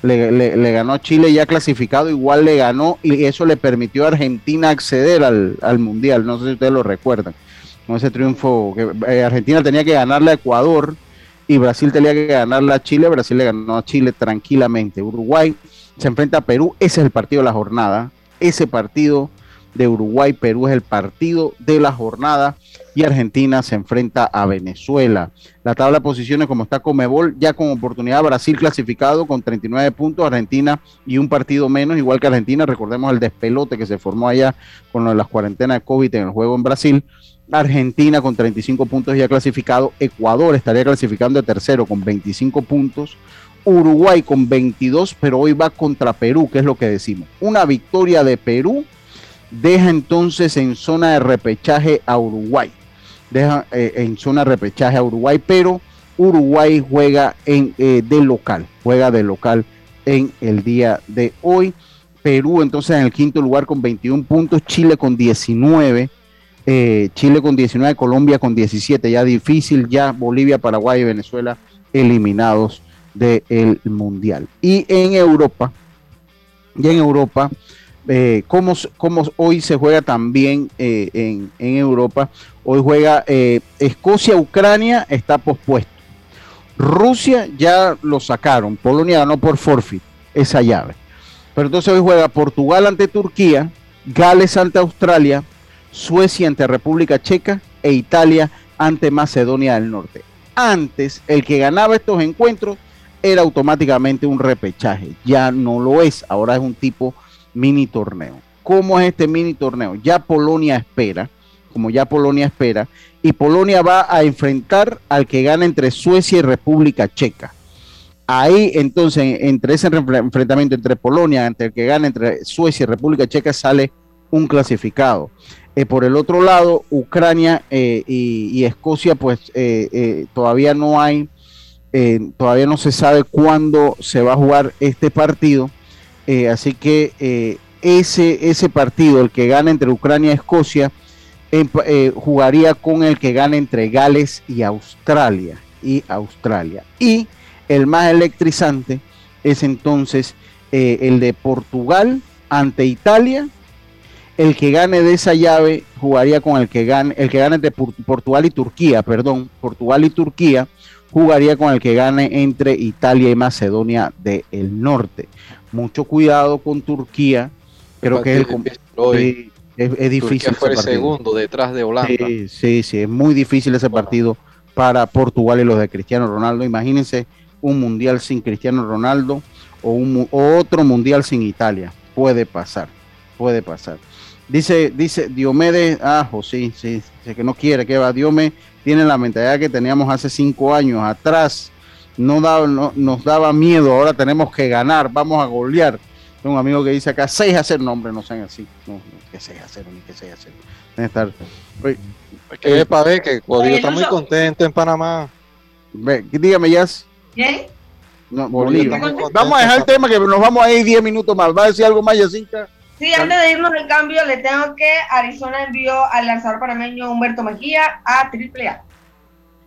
Le, ganó a Chile ya clasificado, igual le ganó y eso le permitió a Argentina acceder al, al Mundial. No sé si ustedes lo recuerdan. Con ese triunfo que eh, Argentina tenía que ganarle a Ecuador y Brasil tenía que ganarle a Chile. Brasil le ganó a Chile tranquilamente. Uruguay se enfrenta a Perú. Ese es el partido de la jornada. Ese partido de Uruguay-Perú es el partido de la jornada. Y Argentina se enfrenta a Venezuela. La tabla de posiciones, como está Comebol, ya con oportunidad Brasil clasificado con 39 puntos, Argentina y un partido menos, igual que Argentina. Recordemos el despelote que se formó allá con lo de las cuarentenas de COVID en el juego en Brasil. Argentina con 35 puntos ya clasificado. Ecuador estaría clasificando de tercero con 25 puntos. Uruguay con 22, pero hoy va contra Perú, que es lo que decimos. Una victoria de Perú deja entonces en zona de repechaje a Uruguay. Deja eh, en zona de repechaje a Uruguay, pero Uruguay juega en, eh, de local, juega de local en el día de hoy. Perú entonces en el quinto lugar con 21 puntos, Chile con 19, eh, Chile con 19, Colombia con 17, ya difícil, ya Bolivia, Paraguay y Venezuela eliminados del Mundial. Y en Europa, y en Europa, eh, como, como hoy se juega también eh, en, Europa, hoy juega eh, Escocia, Ucrania, está pospuesto. Rusia ya lo sacaron, Polonia ganó por forfeit esa llave. Pero entonces hoy juega Portugal ante Turquía, Gales ante Australia, Suecia ante República Checa e Italia ante Macedonia del Norte. Antes, el que ganaba estos encuentros era automáticamente un repechaje. Ya no lo es, ahora es un tipo mini torneo. ¿Cómo es este mini torneo? Ya Polonia espera, como ya Polonia espera, y Polonia va a enfrentar al que gana entre Suecia y República Checa. Ahí entonces, entre ese enfrentamiento entre Polonia, entre el que gana entre Suecia y República Checa, sale un clasificado. Eh, por el otro lado, Ucrania eh, y, Escocia, pues eh, eh todavía no hay, todavía no se sabe cuándo se va a jugar este partido. Eh, así que ese, ese partido, el que gana entre Ucrania y Escocia, jugaría con el que gana entre Gales y Australia. Y Australia. Y el más electrizante es entonces el de Portugal ante Italia el que gane de esa llave jugaría con el que gane, el que gane de Portugal y Turquía, perdón, Portugal y Turquía jugaría con el que gane entre Italia y Macedonia del Norte. Mucho cuidado con Turquía, creo que es, el, hoy, es, es, difícil. Turquía fue el segundo detrás de Holanda. Sí, sí, sí, es muy difícil ese partido para Portugal y los de Cristiano Ronaldo. Imagínense un mundial sin Cristiano Ronaldo o, un, o otro mundial sin Italia. Puede pasar, puede pasar. Dice, dice Diomedes, ah, oh, sí, sí, sí, que no quiere, que va. Diomedes tiene la mentalidad que teníamos hace cinco años atrás. No, daba, no nos daba miedo, ahora tenemos que ganar, vamos a golear. Tengo un amigo que dice acá 6 a 0, no, hombre, no sean así. No, no que 6 a 0, ni que 6 a 0. Debe estar. Oye, que ver para ver que Bolivia está muy contento en Panamá. Ve, dígame, Jazz. ¿Qué? No, Bolivia. Vamos a dejar el tema que nos vamos a ir 10 minutos más. ¿Va a decir algo más, Yacinca? Sí, antes de irnos del cambio, le tengo que Arizona envió al lanzador panameño Humberto Mejía a AAA.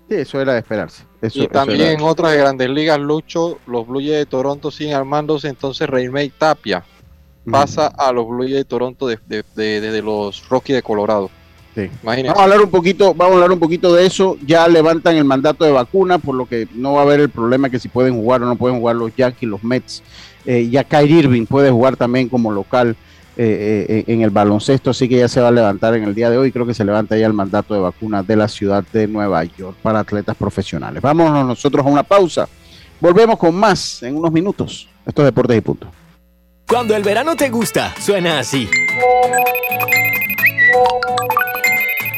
Sí, eso era de esperarse. Eso, y también era- en otras grandes ligas, Lucho, los Blue Jays de Toronto siguen armándose, entonces Raymay Tapia pasa a los Blue Jays de Toronto de- de- de- desde los Rockies de Colorado. Sí. Vamos a hablar un poquito, vamos a hablar un poquito de eso. Ya levantan el mandato de vacuna, por lo que no va a haber el problema que si pueden jugar o no pueden jugar los Yankees, los Mets. Eh, ya Kyrie Irving puede jugar también como local eh, eh, en el baloncesto, así que ya se va a levantar en el día de hoy. Creo que se levanta ya el mandato de vacuna de la ciudad de Nueva York para atletas profesionales. Vámonos nosotros a una pausa. Volvemos con más en unos minutos. Esto es Deportes y Punto. Cuando el verano te gusta, suena así.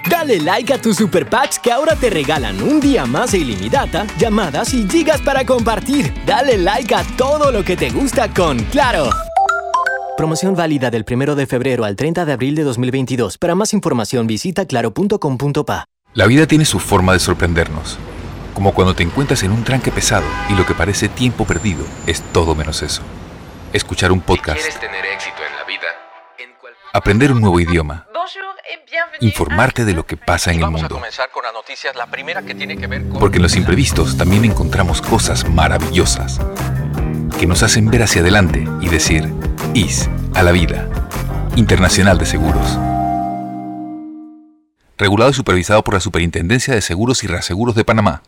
Dale like a tus super packs que ahora te regalan un día más de ilimitada, llamadas y gigas para compartir. Dale like a todo lo que te gusta con Claro. Promoción válida del 1 de febrero al 30 de abril de 2022. Para más información visita claro.com.pa. La vida tiene su forma de sorprendernos, como cuando te encuentras en un tranque pesado y lo que parece tiempo perdido es todo menos eso. Escuchar un podcast, tener éxito en la vida, aprender un nuevo idioma, informarte de lo que pasa en el mundo. Porque en los imprevistos también encontramos cosas maravillosas que nos hacen ver hacia adelante y decir, IS a la vida. Internacional de Seguros. Regulado y supervisado por la Superintendencia de Seguros y Reaseguros de Panamá.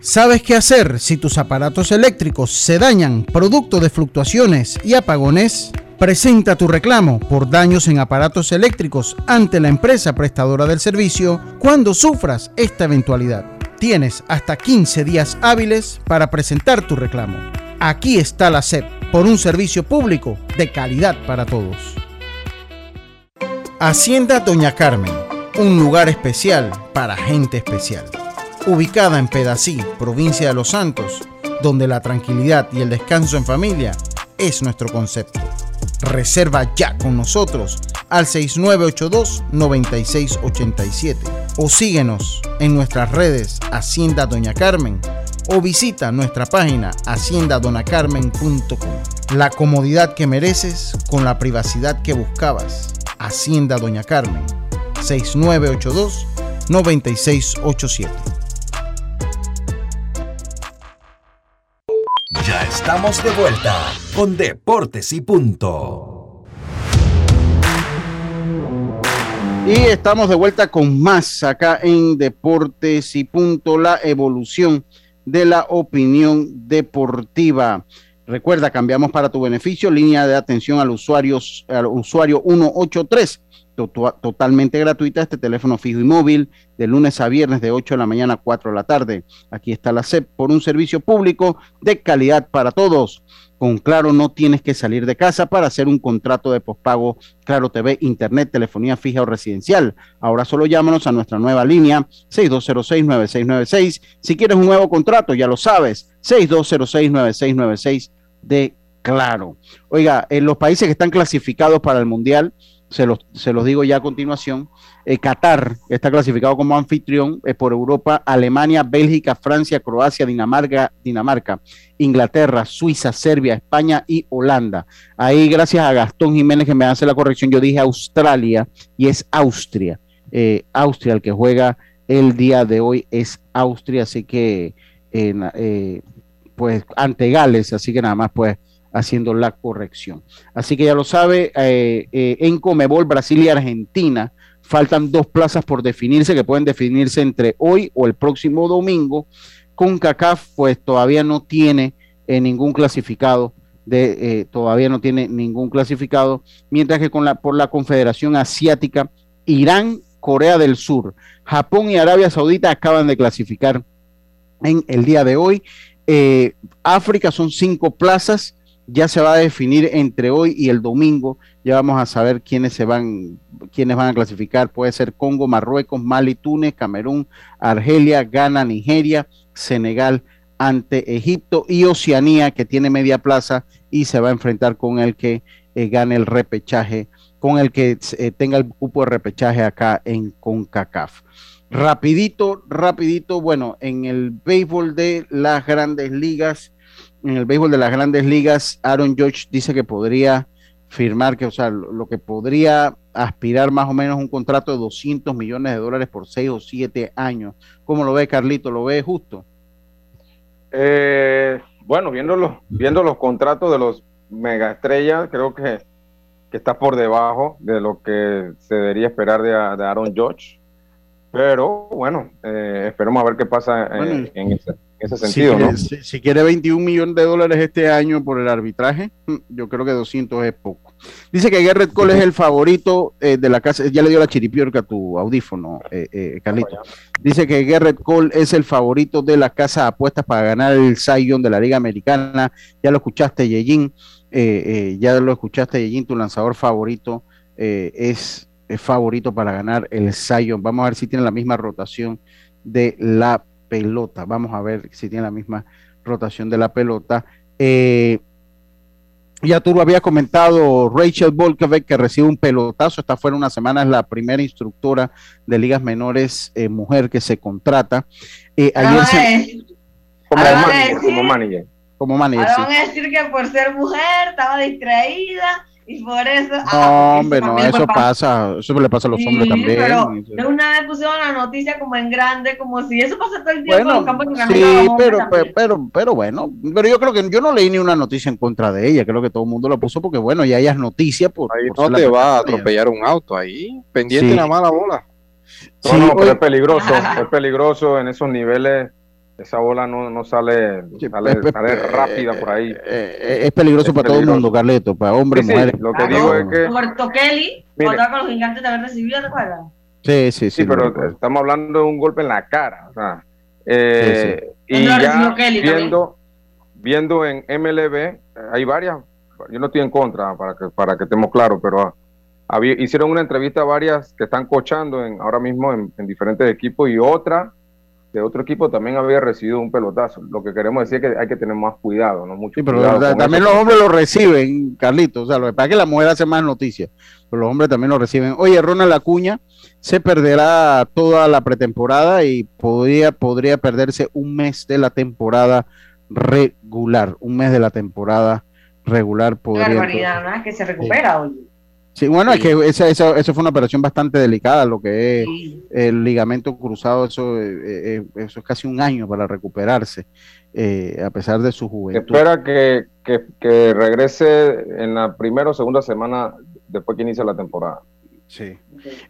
¿Sabes qué hacer si tus aparatos eléctricos se dañan producto de fluctuaciones y apagones? Presenta tu reclamo por daños en aparatos eléctricos ante la empresa prestadora del servicio cuando sufras esta eventualidad. Tienes hasta 15 días hábiles para presentar tu reclamo. Aquí está la SEP por un servicio público de calidad para todos. Hacienda Doña Carmen, un lugar especial para gente especial. Ubicada en Pedací, provincia de Los Santos, donde la tranquilidad y el descanso en familia es nuestro concepto. Reserva ya con nosotros al 6982-9687 o síguenos en nuestras redes Hacienda Doña Carmen o visita nuestra página haciendadonacarmen.com. La comodidad que mereces con la privacidad que buscabas. Hacienda Doña Carmen 6982-9687. Ya estamos de vuelta con Deportes y Punto. Y estamos de vuelta con más acá en Deportes y Punto, la evolución de la opinión deportiva. Recuerda, cambiamos para tu beneficio, línea de atención al usuario, al usuario 183, to- totalmente gratuita, este teléfono fijo y móvil, de lunes a viernes de 8 de la mañana a 4 de la tarde. Aquí está la SEP por un servicio público de calidad para todos. Con Claro no tienes que salir de casa para hacer un contrato de pospago Claro TV, Internet, telefonía fija o residencial. Ahora solo llámanos a nuestra nueva línea 6206-9696. Si quieres un nuevo contrato, ya lo sabes, 6206-9696 de Claro. Oiga, en los países que están clasificados para el Mundial, se los, se los digo ya a continuación, eh, Qatar está clasificado como anfitrión eh, por Europa, Alemania, Bélgica, Francia, Croacia, Dinamarca, Dinamarca, Inglaterra, Suiza, Serbia, España y Holanda. Ahí, gracias a Gastón Jiménez que me hace la corrección, yo dije Australia y es Austria. Eh, Austria, el que juega el día de hoy es Austria, así que, eh, pues, ante Gales, así que nada más, pues, haciendo la corrección. Así que ya lo sabe, en Comebol, Brasil y Argentina, faltan dos plazas por definirse, que pueden definirse entre hoy o el próximo domingo. Con CACAF, pues todavía no tiene eh, ningún clasificado, de, eh, todavía no tiene ningún clasificado, mientras que con la, por la Confederación Asiática, Irán, Corea del Sur, Japón y Arabia Saudita acaban de clasificar en el día de hoy. Eh, África son cinco plazas, ya se va a definir entre hoy y el domingo. Ya vamos a saber quiénes se van, quiénes van a clasificar. Puede ser Congo, Marruecos, Mali, Túnez, Camerún, Argelia, Ghana, Nigeria, Senegal ante Egipto y Oceanía, que tiene media plaza y se va a enfrentar con el que eh, gane el repechaje, con el que eh, tenga el cupo de repechaje acá en CONCACAF. Rapidito, rapidito, bueno, en el béisbol de las grandes ligas, en el béisbol de las grandes ligas, Aaron George dice que podría firmar, que, o sea, lo, lo que podría aspirar más o menos un contrato de 200 millones de dólares por 6 o 7 años. ¿Cómo lo ve Carlito? ¿Lo ve justo? Eh, bueno, viendo los, viendo los contratos de los mega estrellas, creo que, que está por debajo de lo que se debería esperar de, de Aaron George. Pero bueno, eh, esperemos a ver qué pasa Bueno, en, en ese Si sentido. quiere, ¿no? si- si quiere 21 millones de dólares este año por el arbitraje, yo creo que 200 es poco. Dice que Garrett Cole es el favorito eh, de la casa. Ya le dio la chiripiorca a tu audífono, eh, eh, Carlito. Dice que Garrett Cole es el favorito de la casa de apuestas para ganar el Young de la Liga Americana. Ya lo escuchaste, Yejin. Eh, ya lo escuchaste, Yejin, tu lanzador favorito es, es favorito para ganar el Young. Vamos a ver si tiene la misma rotación de la pelota. Vamos a ver si tiene la misma rotación de la pelota. Eh, ya tú lo habías comentado, Rachel Volkovic, que recibe un pelotazo, está fuera una semana, es la primera instructora de ligas menores eh, mujer que se contrata. Eh, ayer se- Como manager, como manager. como manager, ahora sí. van a decir que por ser mujer estaba distraída y por eso. No, ah, porque hombre, no, eso pasa, eso le pasa a los hombres también. Pero de una vez pusieron la noticia como en grande, como si eso pasa todo el tiempo en Bueno, los campos de sí, pero, pero, pero, pero bueno, pero yo creo que yo no leí ni una noticia en contra de ella, creo que todo el mundo lo puso porque bueno, ya ella es noticia por, Ahí por no la te va a atropellar un auto ahí, pendiente Sí. de la mala bola. No, Sí, no, pero es peligroso, es peligroso en esos niveles. Esa bola no, no sale, sale, pe- pe- sale rápida por ahí. Eh, es peligroso Es para todo el peligroso. mundo, Carleto, para hombres, Sí, sí, mujeres. lo que digo es que Roberto Kelly, Mire. cuando con los gigantes de haber recibido, ¿te acuerdas? Sí, sí, sí. Sí, pero estamos hablando de un golpe en la cara. O sea, eh, Sí, Y ya Kelly viendo, viendo en MLB, eh, hay varias, yo no estoy en contra, para que, para que estemos claros, pero ah, había- hicieron una entrevista a varias que están coachando en, ahora mismo en, en diferentes equipos y otra de otro equipo también había recibido un pelotazo. Lo que queremos decir es que hay que tener más cuidado, ¿no? Mucho Sí, pero cuidado también eso. los hombres lo reciben, Carlitos. O sea, lo que pasa es que la mujer hace más noticias, pero los hombres también lo reciben. Oye, Ronald Acuña se perderá toda la pretemporada y podría, podría perderse un mes de la temporada regular. Un mes de la temporada regular Qué podría. barbaridad, ¿no? Es que se recupera hoy. Sí, bueno, es que esa, esa, esa fue una operación bastante delicada, lo que es el ligamento cruzado, eso, eh, eh, eso es casi un año para recuperarse, eh, a pesar de su juventud. espera que, que, que regrese en la primera o segunda semana después que inicia la temporada. Sí.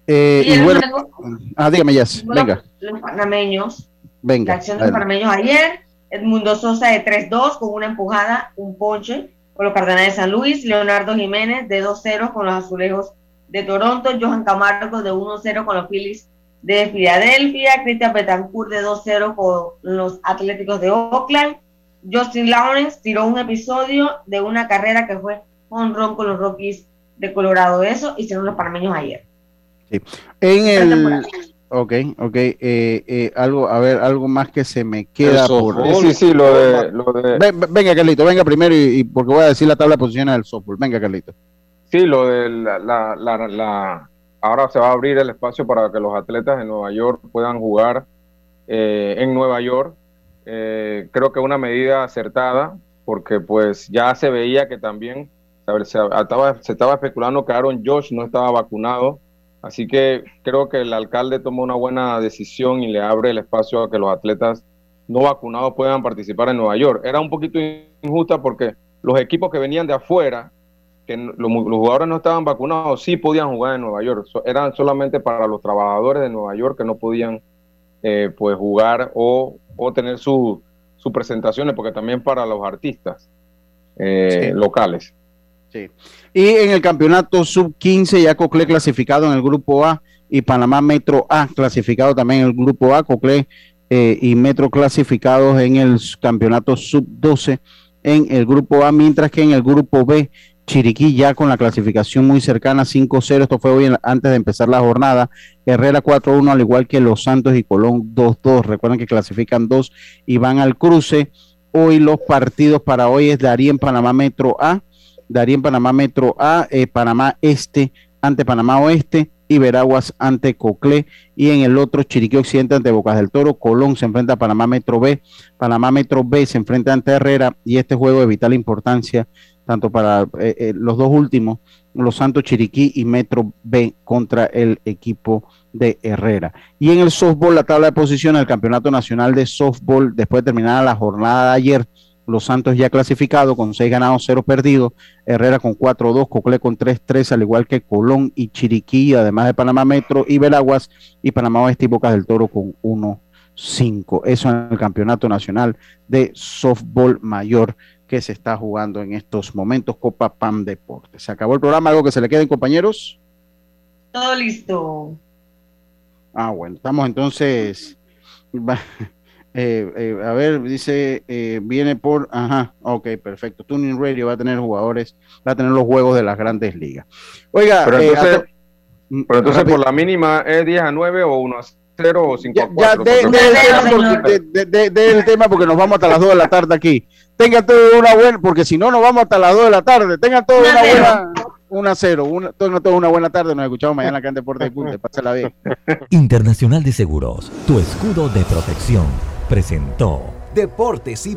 Eh, Y y el bueno, luego, ah, dígame, Jess, bueno, venga, Los panameños, la venga. acción de los panameños ayer, Edmundo Sosa de 3-2 con una empujada, un ponche con los Cardenales de San Luis, Leonardo Jiménez de 2-0 con los Azulejos de Toronto, Johan Camargo de 1-0 con los Phillies de Filadelfia, Cristian Betancourt de 2-0 con los Atléticos de Oakland, Justin Lawrence tiró un episodio de una carrera que fue honrón con los Rockies de Colorado. Eso hicieron los panameños ayer. En el. Ok, ok, eh, eh, algo, a ver, algo más que se me queda por. Sí, sí, sí, lo de, lo de, Ven- venga, Carlito, venga primero y, y porque voy a decir la tabla de posiciones del softball. Venga, Carlito. Sí, lo de la, la, la, la- ahora se va a abrir el espacio para que los atletas en Nueva York puedan jugar eh, en Nueva York. Eh, creo que una medida acertada, porque pues ya se veía que también a ver, se, estaba, se estaba especulando que Aaron Josh no estaba vacunado, así que creo que el alcalde tomó una buena decisión y le abre el espacio a que los atletas no vacunados puedan participar en Nueva York. Era un poquito injusta porque los equipos que venían de afuera que los, los jugadores no estaban vacunados, sí podían jugar en Nueva York. So- eran solamente para los trabajadores de Nueva York que no podían eh, pues jugar o, o tener sus sus presentaciones, porque también para los artistas eh, Sí. locales. Sí. Y en el campeonato sub-15, ya Coclé clasificado en el grupo A y Panamá Metro A clasificado también en el grupo A, Coclé eh, y Metro clasificados en el campeonato sub-12 en el grupo A, mientras que en el grupo B, Chiriquí ya con la clasificación muy cercana, 5-0, esto fue hoy en antes de empezar la jornada, Herrera 4-1, al igual que Los Santos y Colón 2-2, recuerden que clasifican dos y van al cruce, hoy los partidos para hoy es Darien Panamá Metro A, Darien Panamá Metro A, eh, Panamá Este ante Panamá Oeste y Veraguas ante Coclé y en el otro Chiriquí Occidente ante Bocas del Toro, Colón se enfrenta a Panamá Metro B, Panamá Metro B se enfrenta ante Herrera y este juego de vital importancia tanto para eh, eh, los dos últimos, Los Santos Chiriquí y Metro B contra el equipo de Herrera. Y en el softball, la tabla de posiciones del Campeonato Nacional de Softball, después de terminar la jornada de ayer, los Santos ya clasificado con 6 ganados, 0 perdidos, Herrera con 4-2, Cocle con 3-3, al igual que Colón y Chiriquí, además de Panamá Metro y Veraguas, y Panamá Oeste y Bocas del Toro con 1-5. Eso en el Campeonato Nacional de Softball Mayor que se está jugando en estos momentos, Copa PAM Deportes. ¿Se acabó el programa? ¿Algo que se le queden, compañeros? Todo listo. Ah, bueno, estamos entonces. Eh, eh, a ver, dice, eh, viene por. Ajá, ok, perfecto. Tuning Radio va a tener jugadores, va a tener los juegos de las grandes ligas. Oiga, pero entonces, pero entonces por la mínima es 10 a 9 o 1 a 0 o 5 a 4. Ya, de, de, de, tema porque nos vamos hasta las 2 de la tarde aquí. Tengan todo una buena, porque si no nos vamos hasta las 2 de la tarde. Tengan todo una buena. 1 a 0. Una, todo, una buena tarde. Nos escuchamos mañana acá en Deportes Punte. Pásala bien. Internacional de Seguros, tu escudo de protección, presentó. Deportes y